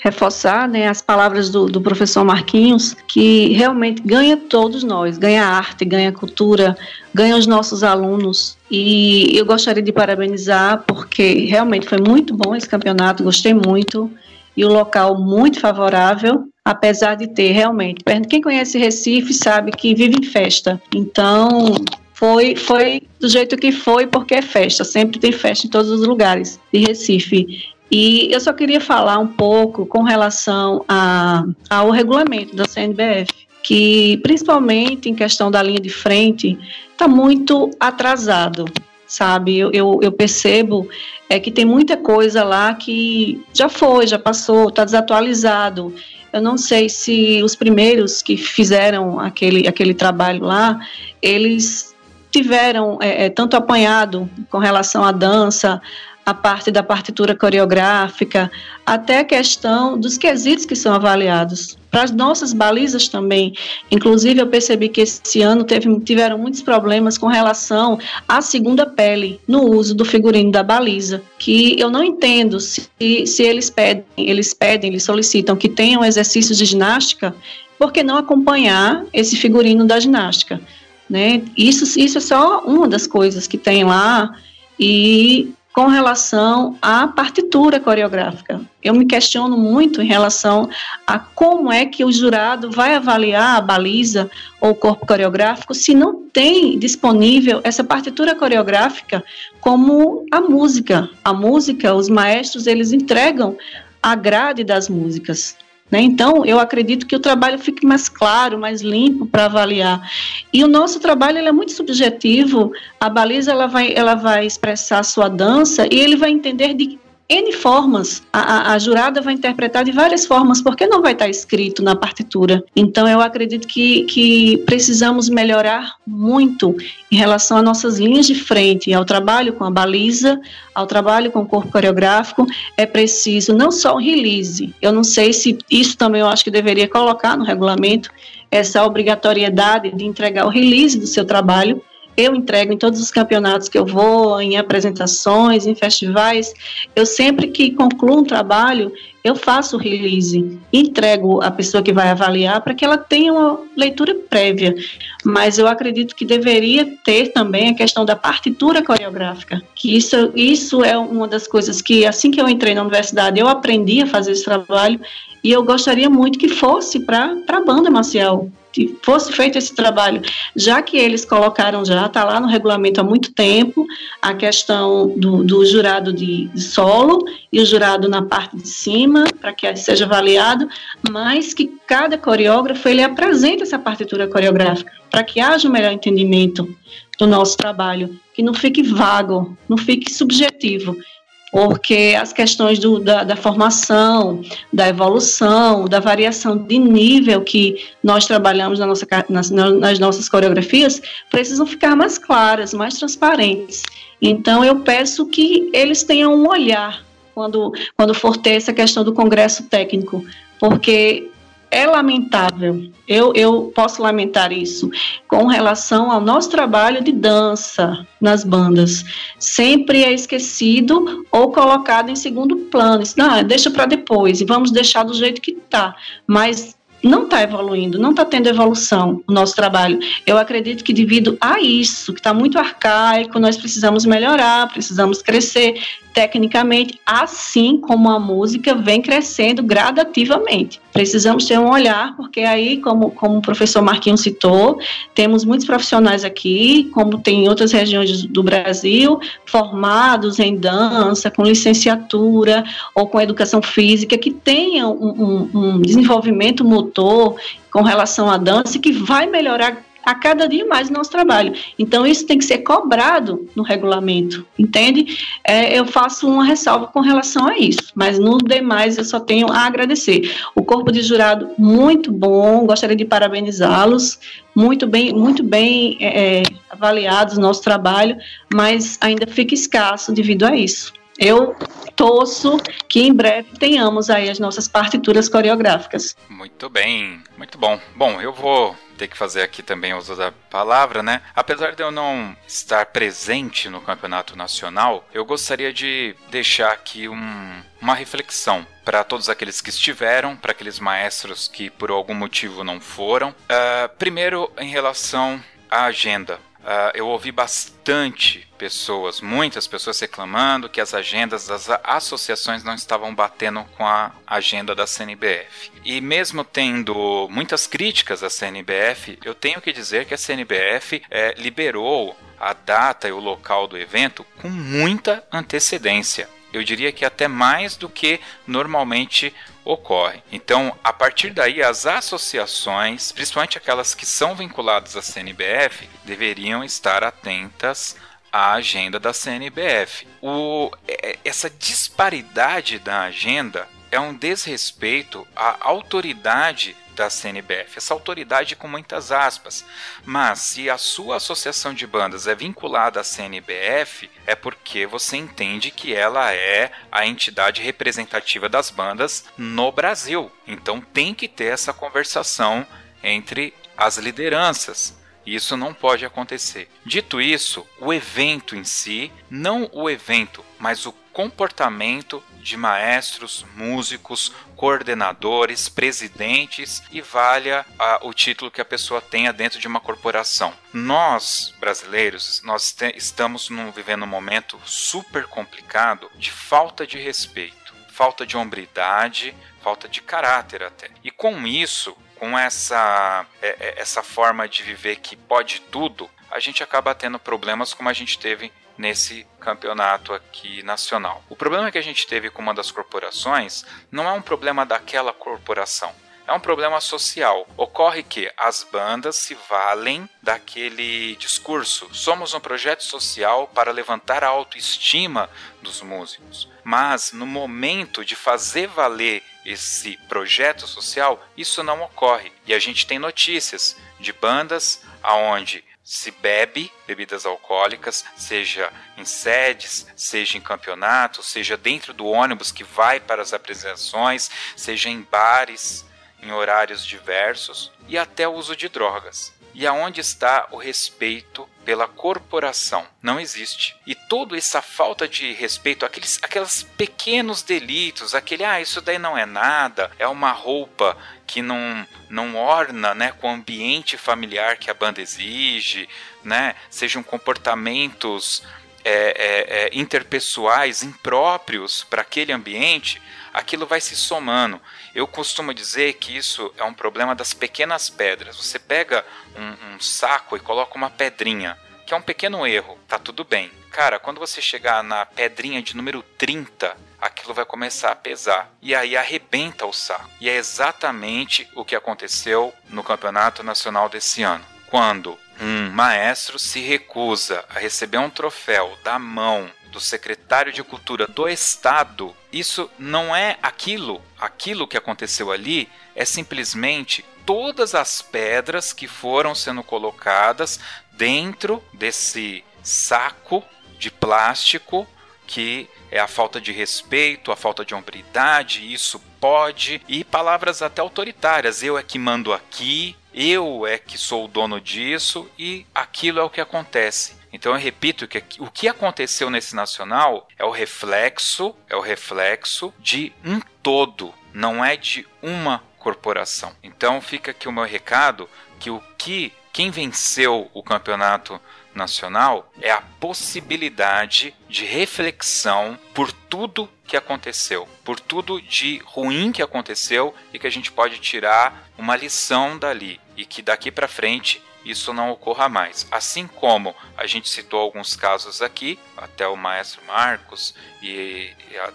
reforçar né, as palavras do, do professor Marquinhos, que realmente ganha todos nós, ganha arte, ganha cultura, ganha os nossos alunos. E eu gostaria de parabenizar, porque realmente foi muito bom esse campeonato, gostei muito, e o local muito favorável, apesar de ter realmente. Quem conhece Recife sabe que vive em festa. Então, foi, foi do jeito que foi, porque é festa, sempre tem festa em todos os lugares de Recife. E eu só queria falar um pouco com relação a, ao regulamento da CNBF, que principalmente em questão da linha de frente está muito atrasado, sabe? Eu, eu, eu, percebo é que tem muita coisa lá que já foi, já passou, está desatualizado. Eu não sei se os primeiros que fizeram aquele, aquele trabalho lá, eles tiveram é, é tanto apanhado com relação à dança, a parte da partitura coreográfica, até a questão dos quesitos que são avaliados. Para as nossas balizas também. Inclusive, eu percebi que esse ano teve, tiveram muitos problemas com relação à segunda pele no uso do figurino da baliza, que eu não entendo se, se eles pedem, eles pedem, eles solicitam que tenham exercícios de ginástica, por que não acompanhar esse figurino da ginástica? Né? Isso, isso é só uma das coisas que tem lá e com relação à partitura coreográfica. Eu me questiono muito em relação a como é que o jurado vai avaliar a baliza ou o corpo coreográfico se não tem disponível essa partitura coreográfica como a música. A música, os maestros, eles entregam a grade das músicas. Né? Então, eu acredito que o trabalho fique mais claro, mais limpo para avaliar. E o nosso trabalho é muito subjetivo. A baliza ela vai, ela vai expressar a sua dança e ele vai entender de N formas. A, a, a, jurada vai interpretar de várias formas, porque não vai estar escrito na partitura. Então, eu acredito que, que precisamos melhorar muito em relação às nossas linhas de frente, ao trabalho com a baliza, ao trabalho com o corpo coreográfico. É preciso não só o release, eu não sei se isso também eu acho que deveria colocar no regulamento, essa obrigatoriedade de entregar o release do seu trabalho eu entrego em todos os campeonatos que eu vou, em apresentações, em festivais. Eu sempre que concluo um trabalho, eu faço o release, entrego a pessoa que vai avaliar para que ela tenha uma leitura prévia. Mas eu acredito que deveria ter também a questão da partitura coreográfica, que isso, isso é uma das coisas que, assim que eu entrei na universidade, eu aprendi a fazer esse trabalho e eu gostaria muito que fosse para a banda marcial, que fosse feito esse trabalho, já que eles colocaram já, está lá no regulamento há muito tempo, a questão do, do jurado de, de, solo e o jurado na parte de cima, para que seja avaliado, mas que cada coreógrafo ele apresente essa partitura coreográfica, para que haja um melhor entendimento do nosso trabalho, que não fique vago, não fique subjetivo, porque as questões do, da, da, formação, da evolução, da variação de nível que nós trabalhamos na nossa, nas, nas nossas coreografias precisam ficar mais claras, mais transparentes. Então, eu peço que eles tenham um olhar quando, quando for ter essa questão do congresso técnico, porque é lamentável, eu, eu posso lamentar isso, com relação ao nosso trabalho de dança nas bandas. Sempre é esquecido ou colocado em segundo plano. Não, deixa para depois e vamos deixar do jeito que está. Mas não está evoluindo, não está tendo evolução o nosso trabalho. Eu acredito que devido a isso, que está muito arcaico, nós precisamos melhorar, precisamos crescer tecnicamente, assim como a música vem crescendo gradativamente. Precisamos ter um olhar, porque aí, como, como o professor Marquinhos citou, temos muitos profissionais aqui, como tem em outras regiões do Brasil, formados em dança, com licenciatura ou com educação física, que tenham um, um, um desenvolvimento motor com relação à dança que vai melhorar a cada dia mais o nosso trabalho. Então, isso tem que ser cobrado no regulamento, entende? É, eu faço uma ressalva com relação a isso, mas no demais eu só tenho a agradecer. O corpo de jurado, muito bom, gostaria de parabenizá-los, muito bem, muito bem é, é avaliados o nosso trabalho, mas ainda fica escasso devido a isso. Eu torço que em breve tenhamos aí as nossas partituras coreográficas. Muito bem, muito bom. Bom, eu vou ter que fazer aqui também uso da palavra, né? Apesar de eu não estar presente no campeonato nacional, eu gostaria de deixar aqui um, uma reflexão para todos aqueles que estiveram, para aqueles maestros que por algum motivo não foram. Uh, primeiro, em relação à agenda. Uh, eu ouvi bastante pessoas, muitas pessoas reclamando que as agendas das associações não estavam batendo com a agenda da CNBF. E mesmo tendo muitas críticas à CNBF, eu tenho que dizer que a CNBF é, liberou a data e o local do evento com muita antecedência eu diria que até mais do que normalmente ocorre. Então, a partir daí, as associações, principalmente aquelas que são vinculadas à CNBF, deveriam estar atentas à agenda da CNBF. O, é, essa disparidade da agenda é um desrespeito à autoridade da CNBF, essa autoridade com muitas aspas. Mas se a sua associação de bandas é vinculada à CNBF, é porque você entende que ela é a entidade representativa das bandas no Brasil. Então tem que ter essa conversação entre as lideranças. Isso não pode acontecer. Dito isso, o evento em si, não o evento, mas o comportamento de maestros, músicos, coordenadores, presidentes e valha a, o título que a pessoa tenha dentro de uma corporação. Nós, brasileiros, nós te, estamos num, vivendo um momento super complicado de falta de respeito, falta de hombridade, falta de caráter até. E com isso, com essa, é, é, essa forma de viver que pode tudo, a gente acaba tendo problemas como a gente teve nesse campeonato aqui nacional. O problema que a gente teve com uma das corporações não é um problema daquela corporação. É um problema social. Ocorre que as bandas se valem daquele discurso. Somos um projeto social para levantar a autoestima dos músicos. Mas no momento de fazer valer esse projeto social, isso não ocorre. E a gente tem notícias de bandas aonde se bebe bebidas alcoólicas, seja em sedes, seja em campeonatos, seja dentro do ônibus que vai para as apresentações, seja em bares, em horários diversos e até o uso de drogas. E aonde está o respeito pela corporação? Não existe. E toda essa falta de respeito, aqueles, aqueles pequenos delitos, aquele, ah, isso daí não é nada, é uma roupa que não, não orna né, com o ambiente familiar que a banda exige, né? Sejam comportamentos é, é, é, interpessoais impróprios para aquele ambiente, aquilo vai se somando. Eu costumo dizer que isso é um problema das pequenas pedras. Você pega um, um saco e coloca uma pedrinha, que é um pequeno erro, tá tudo bem. Cara, quando você chegar na pedrinha de número 30, aquilo vai começar a pesar. E aí arrebenta o saco. E é exatamente o que aconteceu no Campeonato Nacional desse ano. Quando um maestro se recusa a receber um troféu da mão do secretário de Cultura do Estado, isso não é aquilo. Aquilo que aconteceu ali é simplesmente todas as pedras que foram sendo colocadas dentro desse saco de plástico que é a falta de respeito, a falta de hombridade, isso pode, e palavras até autoritárias. Eu é que mando aqui, eu é que sou o dono disso e aquilo é o que acontece. Então eu repito que o que aconteceu nesse nacional é o reflexo, é o reflexo de um todo, não é de uma corporação. Então fica aqui o meu recado que o que quem venceu o campeonato nacional é a possibilidade de reflexão por tudo que aconteceu, por tudo de ruim que aconteceu e que a gente pode tirar uma lição dali e que daqui para frente isso não ocorra mais. Assim como a gente citou alguns casos aqui, até o maestro Marcos e, a,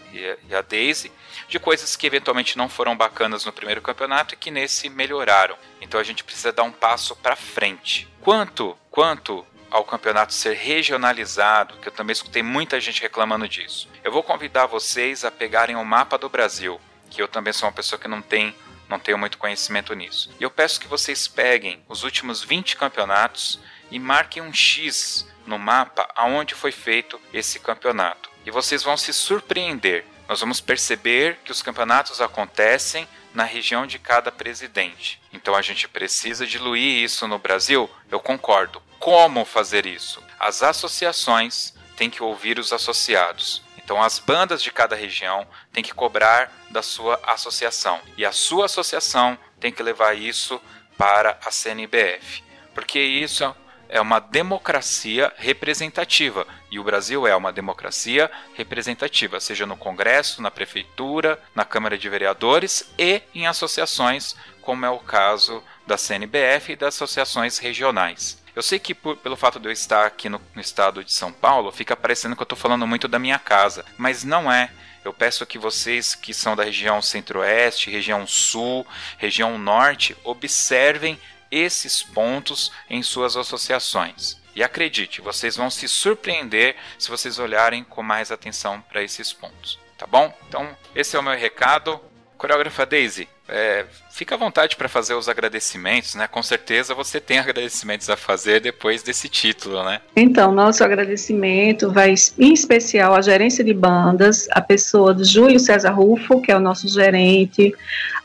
e a Daisy, de coisas que eventualmente não foram bacanas no primeiro campeonato e que nesse melhoraram. Então a gente precisa dar um passo para frente. Quanto, quanto ao campeonato ser regionalizado, que eu também escutei muita gente reclamando disso. Eu vou convidar vocês a pegarem o mapa do Brasil, que eu também sou uma pessoa que não tem não tenho muito conhecimento nisso. E eu peço que vocês peguem os últimos 20 campeonatos e marquem um X no mapa aonde foi feito esse campeonato. E vocês vão se surpreender. Nós vamos perceber que os campeonatos acontecem na região de cada presidente. Então a gente precisa diluir isso no Brasil? Eu concordo. Como fazer isso? As associações têm que ouvir os associados. Então as bandas de cada região têm que cobrar da sua associação e a sua associação tem que levar isso para a CNBF, porque isso é uma democracia representativa e o Brasil é uma democracia representativa, seja no Congresso, na prefeitura, na Câmara de Vereadores e em associações, como é o caso da CNBF e das associações regionais. Eu sei que por, pelo fato de eu estar aqui no, no estado de São Paulo, fica parecendo que eu estou falando muito da minha casa, mas não é. Eu peço que vocês que são da região centro-oeste, região sul, região norte, observem esses pontos em suas associações. E acredite, vocês vão se surpreender se vocês olharem com mais atenção para esses pontos. Tá bom? Então, esse é o meu recado. Coreógrafa Daisy, é, fica à vontade para fazer os agradecimentos, né? Com certeza você tem agradecimentos a fazer depois desse título, né? Então, nosso agradecimento vai em especial à gerência de bandas, a pessoa do Júlio César Rufo, que é o nosso gerente,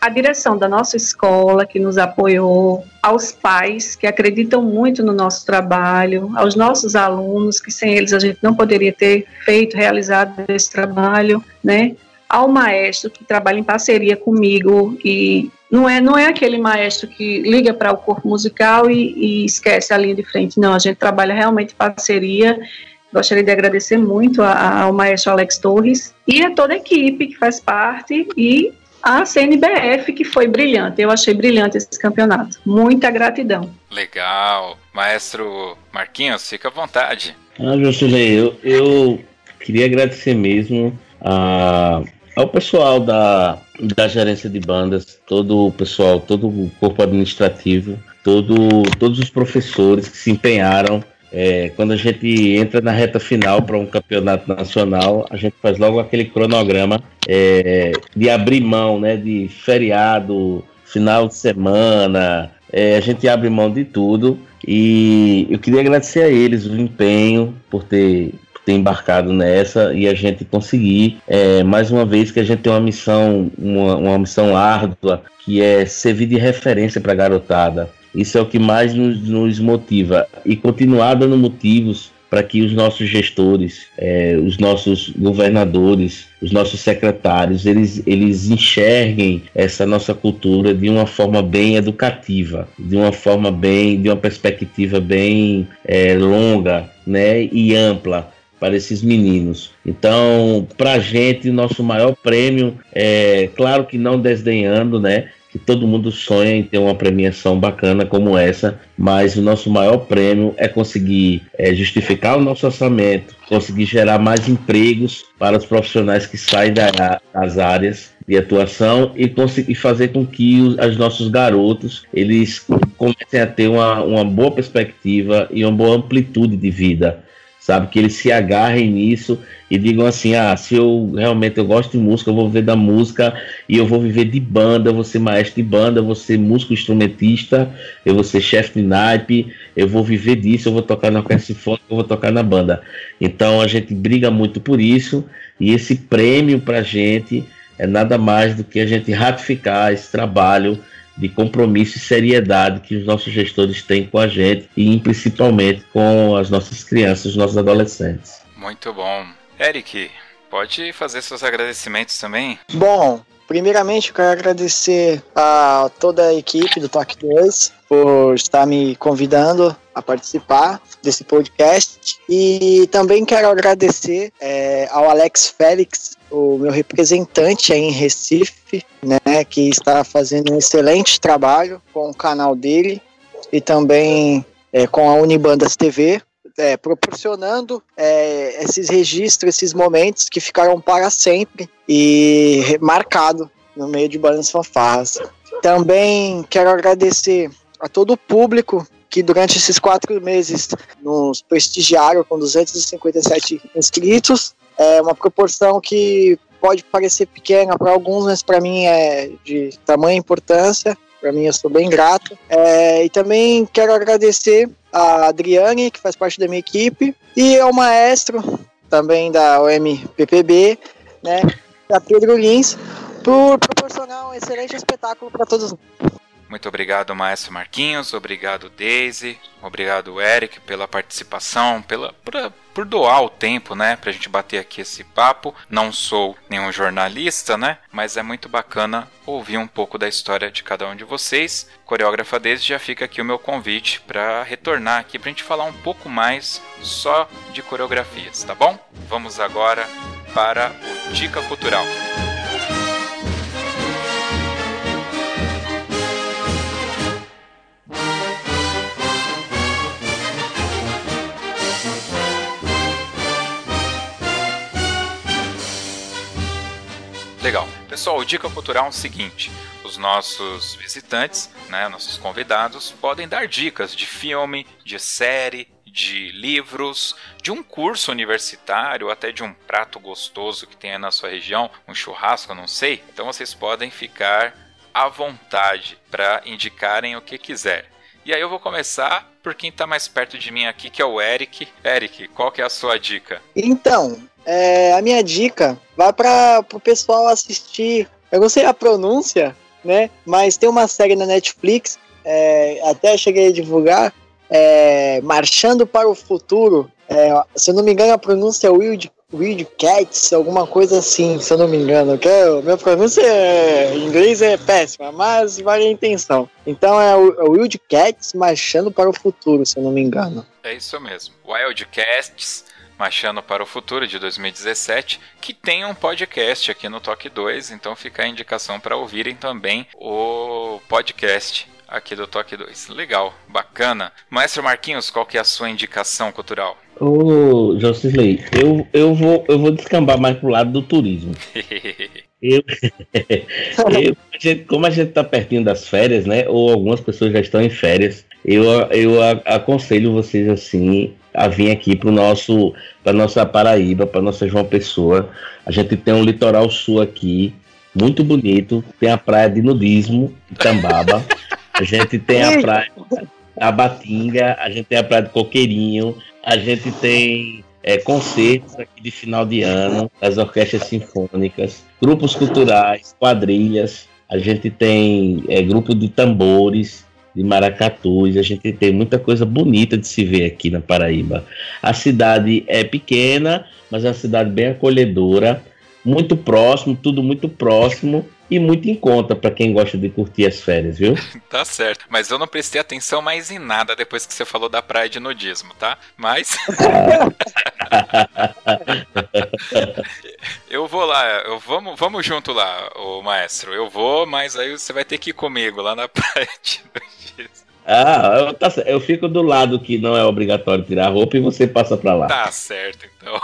a direção da nossa escola, que nos apoiou, aos pais que acreditam muito no nosso trabalho, aos nossos alunos, que sem eles a gente não poderia ter feito, realizado esse trabalho, né? Ao maestro que trabalha em parceria comigo e não é não é aquele maestro que liga para o corpo musical e, e, esquece a linha de frente não. A gente trabalha realmente em parceria. Gostaria de agradecer muito a, ao maestro Alex Torres e a toda a equipe que faz parte e a CNBF que foi brilhante. Eu achei brilhante esse campeonato. Muita gratidão. Legal. Maestro Marquinhos fica à vontade. Ah, Jocelyn, eu, eu queria agradecer mesmo a ao pessoal da, da gerência de bandas, todo o pessoal, todo o corpo administrativo, todo, todos os professores que se empenharam. É, quando a gente entra na reta final para um campeonato nacional, a gente faz logo aquele cronograma é, de abrir mão né, de feriado, final de semana, é, a gente abre mão de tudo. E eu queria agradecer a eles o empenho por ter ter embarcado nessa e a gente conseguir, é, mais uma vez, que a gente tem uma missão, uma, uma missão árdua, que é servir de referência para a garotada. Isso é o que mais nos, nos motiva. E continuar dando motivos para que os nossos gestores, é, os nossos governadores, os nossos secretários, eles, eles enxerguem essa nossa cultura de uma forma bem educativa, de uma forma bem, de uma perspectiva bem é, longa, né, e ampla para esses meninos. Então, para a gente, nosso maior prêmio é, claro que não desdenhando, né? Que todo mundo sonha em ter uma premiação bacana como essa, mas o nosso maior prêmio é conseguir é, justificar o nosso orçamento, conseguir gerar mais empregos para os profissionais que saem da, das áreas de atuação e conseguir fazer com que os, os nossos garotos eles comecem a ter uma, uma boa perspectiva e uma boa amplitude de vida sabe? Que eles se agarrem nisso e digam assim: ah, se eu realmente eu gosto de música, eu vou viver da música e eu vou viver de banda, eu vou ser maestro de banda, eu vou ser músico instrumentista, eu vou ser chefe de naipe, eu vou viver disso, eu vou tocar na orquestra eu vou tocar na banda. Então a gente briga muito por isso e esse prêmio pra gente é nada mais do que a gente ratificar esse trabalho de compromisso e seriedade que os nossos gestores têm com a gente e principalmente com as nossas crianças, os nossos adolescentes. Muito bom. Eric, pode fazer seus agradecimentos também? Bom, primeiramente eu quero agradecer a toda a equipe do Toque 2 por estar me convidando a participar desse podcast e também quero agradecer é, ao Alex Félix o meu representante aí em Recife, né, que está fazendo um excelente trabalho com o canal dele e também é, com a Unibandas TV, é, proporcionando é, esses registros, esses momentos que ficaram para sempre e marcado no meio de bandas fanfarras. Também quero agradecer a todo o público que durante esses quatro meses nos prestigiaram com 257 inscritos é uma proporção que pode parecer pequena para alguns, mas para mim é de tamanha importância. Para mim, eu sou bem grato. É, e também quero agradecer a Adriane, que faz parte da minha equipe, e ao maestro, também da OMPPB, né, a Pedro Lins, por proporcionar um excelente espetáculo para todos. Muito obrigado, Maestro Marquinhos. Obrigado, Daisy. Obrigado, Eric, pela participação, pela, por, por doar o tempo, né, pra gente bater aqui esse papo. Não sou nenhum jornalista, né, mas é muito bacana ouvir um pouco da história de cada um de vocês. Coreógrafa Daisy, já fica aqui o meu convite para retornar aqui pra gente falar um pouco mais só de coreografias, tá bom? Vamos agora para o Dica Cultural. Pessoal, o Dica Cultural é o seguinte: os nossos visitantes, né, nossos convidados, podem dar dicas de filme, de série, de livros, de um curso universitário, até de um prato gostoso que tenha na sua região, um churrasco, não sei. Então vocês podem ficar à vontade para indicarem o que quiser. E aí eu vou começar por quem está mais perto de mim aqui, que é o Eric. Eric, qual que é a sua dica? Então, é, a minha dica vai para o pessoal assistir. Eu não sei a pronúncia, né? Mas tem uma série na Netflix, é, até cheguei a divulgar, é, Marchando para o Futuro. É, se eu não me engano, a pronúncia é Wild, Wild Cats, alguma coisa assim, se eu não me engano. Que é, minha pronúncia é, em inglês é péssima, mas vale a intenção. Então é o, é o Wild Cats Marchando para o Futuro, se eu não me engano. É isso mesmo. Wild Cats Marchando para o Futuro de 2017, que tem um podcast aqui no Toque 2, então fica a indicação para ouvirem também o podcast aqui do Toque 2. Legal, bacana. Maestro Marquinhos, qual que é a sua indicação cultural? Ô, Josisley, eu, eu, vou, eu vou descambar mais pro lado do turismo. eu, eu a gente, como a gente está pertinho das férias, né? Ou algumas pessoas já estão em férias, eu, eu aconselho vocês assim a vir aqui para nosso para nossa Paraíba, para nossa João Pessoa. A gente tem um litoral sul aqui muito bonito, tem a praia de nudismo, Tambaba. A gente tem a praia a Batinga, a gente tem a praia de Coqueirinho, a gente tem é, concertos aqui de final de ano, as orquestras sinfônicas, grupos culturais, quadrilhas, a gente tem é, grupo de tambores, de Maracatus. A gente tem muita coisa bonita de se ver aqui na Paraíba. A cidade é pequena, mas é uma cidade bem acolhedora, muito próximo, tudo muito próximo e muito em conta para quem gosta de curtir as férias, viu? tá certo. Mas eu não prestei atenção mais em nada depois que você falou da praia de nudismo, tá? Mas. eu vou lá, eu, vamos, vamos junto lá, o maestro. Eu vou, mas aí você vai ter que ir comigo lá na praia de nudismo. Ah, eu, tá, eu fico do lado que não é obrigatório tirar a roupa e você passa pra lá. Tá certo, então.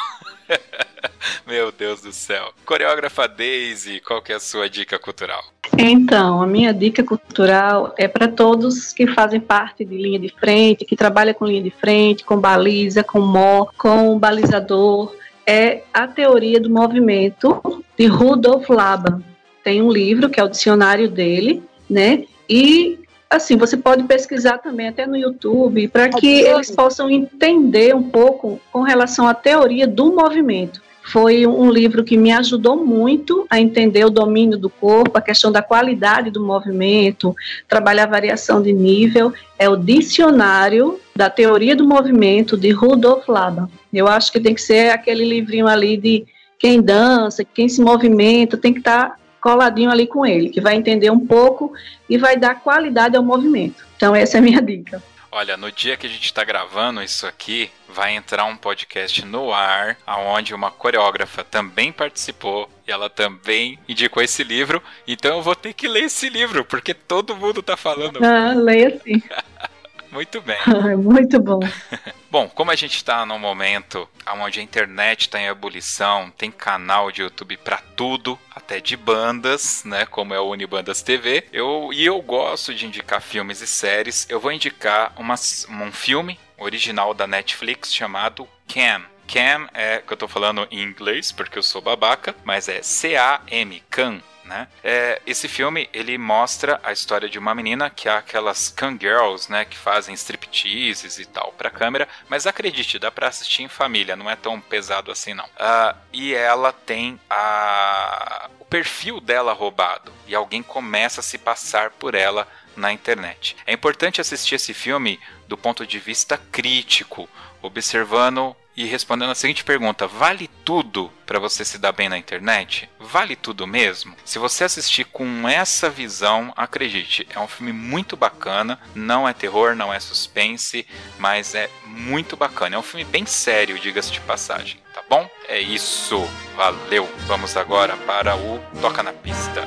Meu Deus do céu. Coreógrafa Daisy, qual que é a sua dica cultural? Então, a minha dica cultural é para todos que fazem parte de linha de frente, que trabalham com linha de frente, com baliza, com mó, com balizador. É a teoria do movimento de Rudolf Laban. Tem um livro que é o dicionário dele, né? E assim, você pode pesquisar também até no YouTube para que eles possam entender um pouco com relação à teoria do movimento. Foi um livro que me ajudou muito a entender o domínio do corpo, a questão da qualidade do movimento, trabalhar a variação de nível. É o Dicionário da Teoria do Movimento de Rudolf Laban. Eu acho que tem que ser aquele livrinho ali de quem dança, quem se movimenta, tem que estar tá coladinho ali com ele, que vai entender um pouco e vai dar qualidade ao movimento. Então, essa é a minha dica. Olha, no dia que a gente está gravando isso aqui, vai entrar um podcast no ar, aonde uma coreógrafa também participou e ela também indicou esse livro. Então eu vou ter que ler esse livro, porque todo mundo tá falando. Ah, leia sim. Muito bem. Muito bom. bom, como a gente está num momento onde a internet está em ebulição, tem canal de YouTube para tudo, até de bandas, né? Como é o Unibandas TV. Eu, e eu gosto de indicar filmes e séries. Eu vou indicar uma, um filme original da Netflix chamado Cam. Cam é que eu tô falando em inglês porque eu sou babaca, mas é C-A-M, Cam né? É, esse filme ele mostra a história de uma menina que é aquelas girls, né, que fazem stripteases e tal para câmera, mas acredite, dá para assistir em família, não é tão pesado assim não. Uh, e ela tem a o perfil dela roubado e alguém começa a se passar por ela na internet. É importante assistir esse filme do ponto de vista crítico, observando e respondendo a seguinte pergunta: vale tudo para você se dar bem na internet? Vale tudo mesmo? Se você assistir com essa visão, acredite, é um filme muito bacana. Não é terror, não é suspense, mas é muito bacana. É um filme bem sério, diga-se de passagem, tá bom? É isso. Valeu. Vamos agora para o Toca na Pista.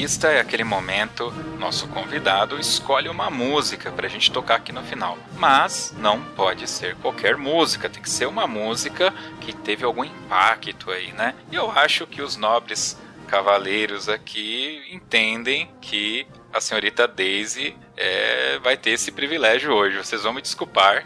Pista é aquele momento, nosso convidado escolhe uma música para a gente tocar aqui no final. Mas não pode ser qualquer música, tem que ser uma música que teve algum impacto aí, né? E eu acho que os nobres cavaleiros aqui entendem que a senhorita Daisy é, vai ter esse privilégio hoje. Vocês vão me desculpar.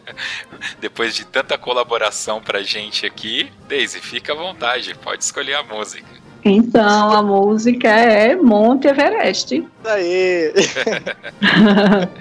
Depois de tanta colaboração pra gente aqui, Daisy, fica à vontade, pode escolher a música. Então, a música é Monte Everest. Aí.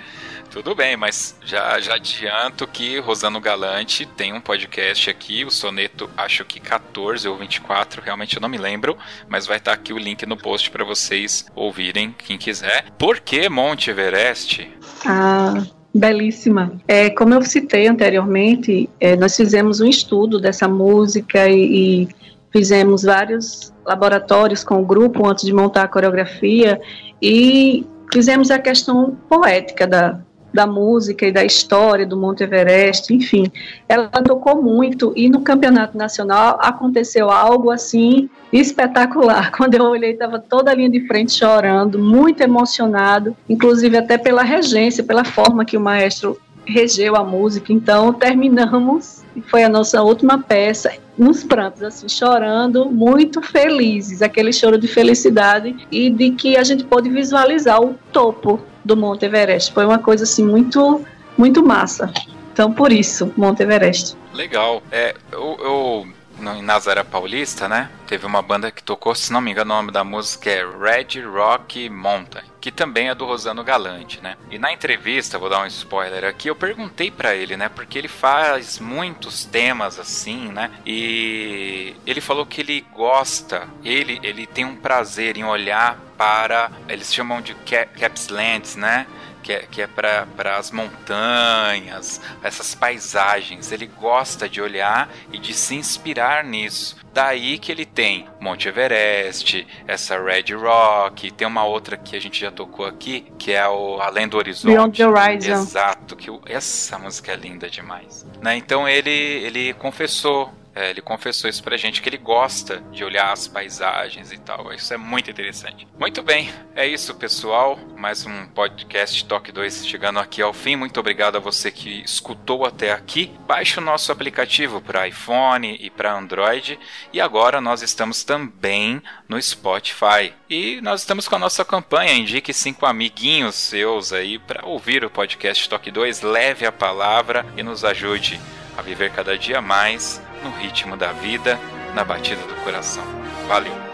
Tudo bem, mas já, já adianto que Rosano Galante tem um podcast aqui, o Soneto, acho que 14 ou 24, realmente eu não me lembro, mas vai estar aqui o link no post para vocês ouvirem, quem quiser. Por que Monte Everest? Ah, belíssima. É, como eu citei anteriormente, é, nós fizemos um estudo dessa música e, e fizemos vários laboratórios com o grupo antes de montar a coreografia e fizemos a questão poética da, da música e da história do Monte Everest, enfim, ela tocou muito e no campeonato nacional aconteceu algo assim espetacular. Quando eu olhei, estava toda a linha de frente chorando, muito emocionado, inclusive até pela regência, pela forma que o maestro regeu a música. Então terminamos foi a nossa última peça nos prantos, assim, chorando, muito felizes, aquele choro de felicidade e de que a gente pôde visualizar o topo do Monte Everest. Foi uma coisa assim muito, muito massa. Então, por isso, Monte Everest. Legal. É, eu, eu em Nazaré Paulista, né? Teve uma banda que tocou, se não me engano, o nome da música é Red Rock Mountain, que também é do Rosano Galante, né? E na entrevista, vou dar um spoiler aqui, eu perguntei para ele, né? Porque ele faz muitos temas assim, né? E ele falou que ele gosta, ele, ele tem um prazer em olhar para, eles chamam de capslands, né? Que é, que é para as montanhas, essas paisagens. Ele gosta de olhar e de se inspirar nisso. Daí que ele tem Monte Everest, essa Red Rock, tem uma outra que a gente já tocou aqui, que é o Além do Horizonte. Beyond the Horizon. Exato, que essa música é linda demais. Né? Então ele, ele confessou é, ele confessou isso pra gente, que ele gosta de olhar as paisagens e tal. Isso é muito interessante. Muito bem, é isso, pessoal. Mais um podcast Toque 2 chegando aqui ao fim. Muito obrigado a você que escutou até aqui. Baixe o nosso aplicativo para iPhone e para Android. E agora nós estamos também no Spotify. E nós estamos com a nossa campanha. Indique cinco amiguinhos seus aí para ouvir o podcast Toque 2. Leve a palavra e nos ajude a viver cada dia mais no ritmo da vida, na batida do coração. Valeu!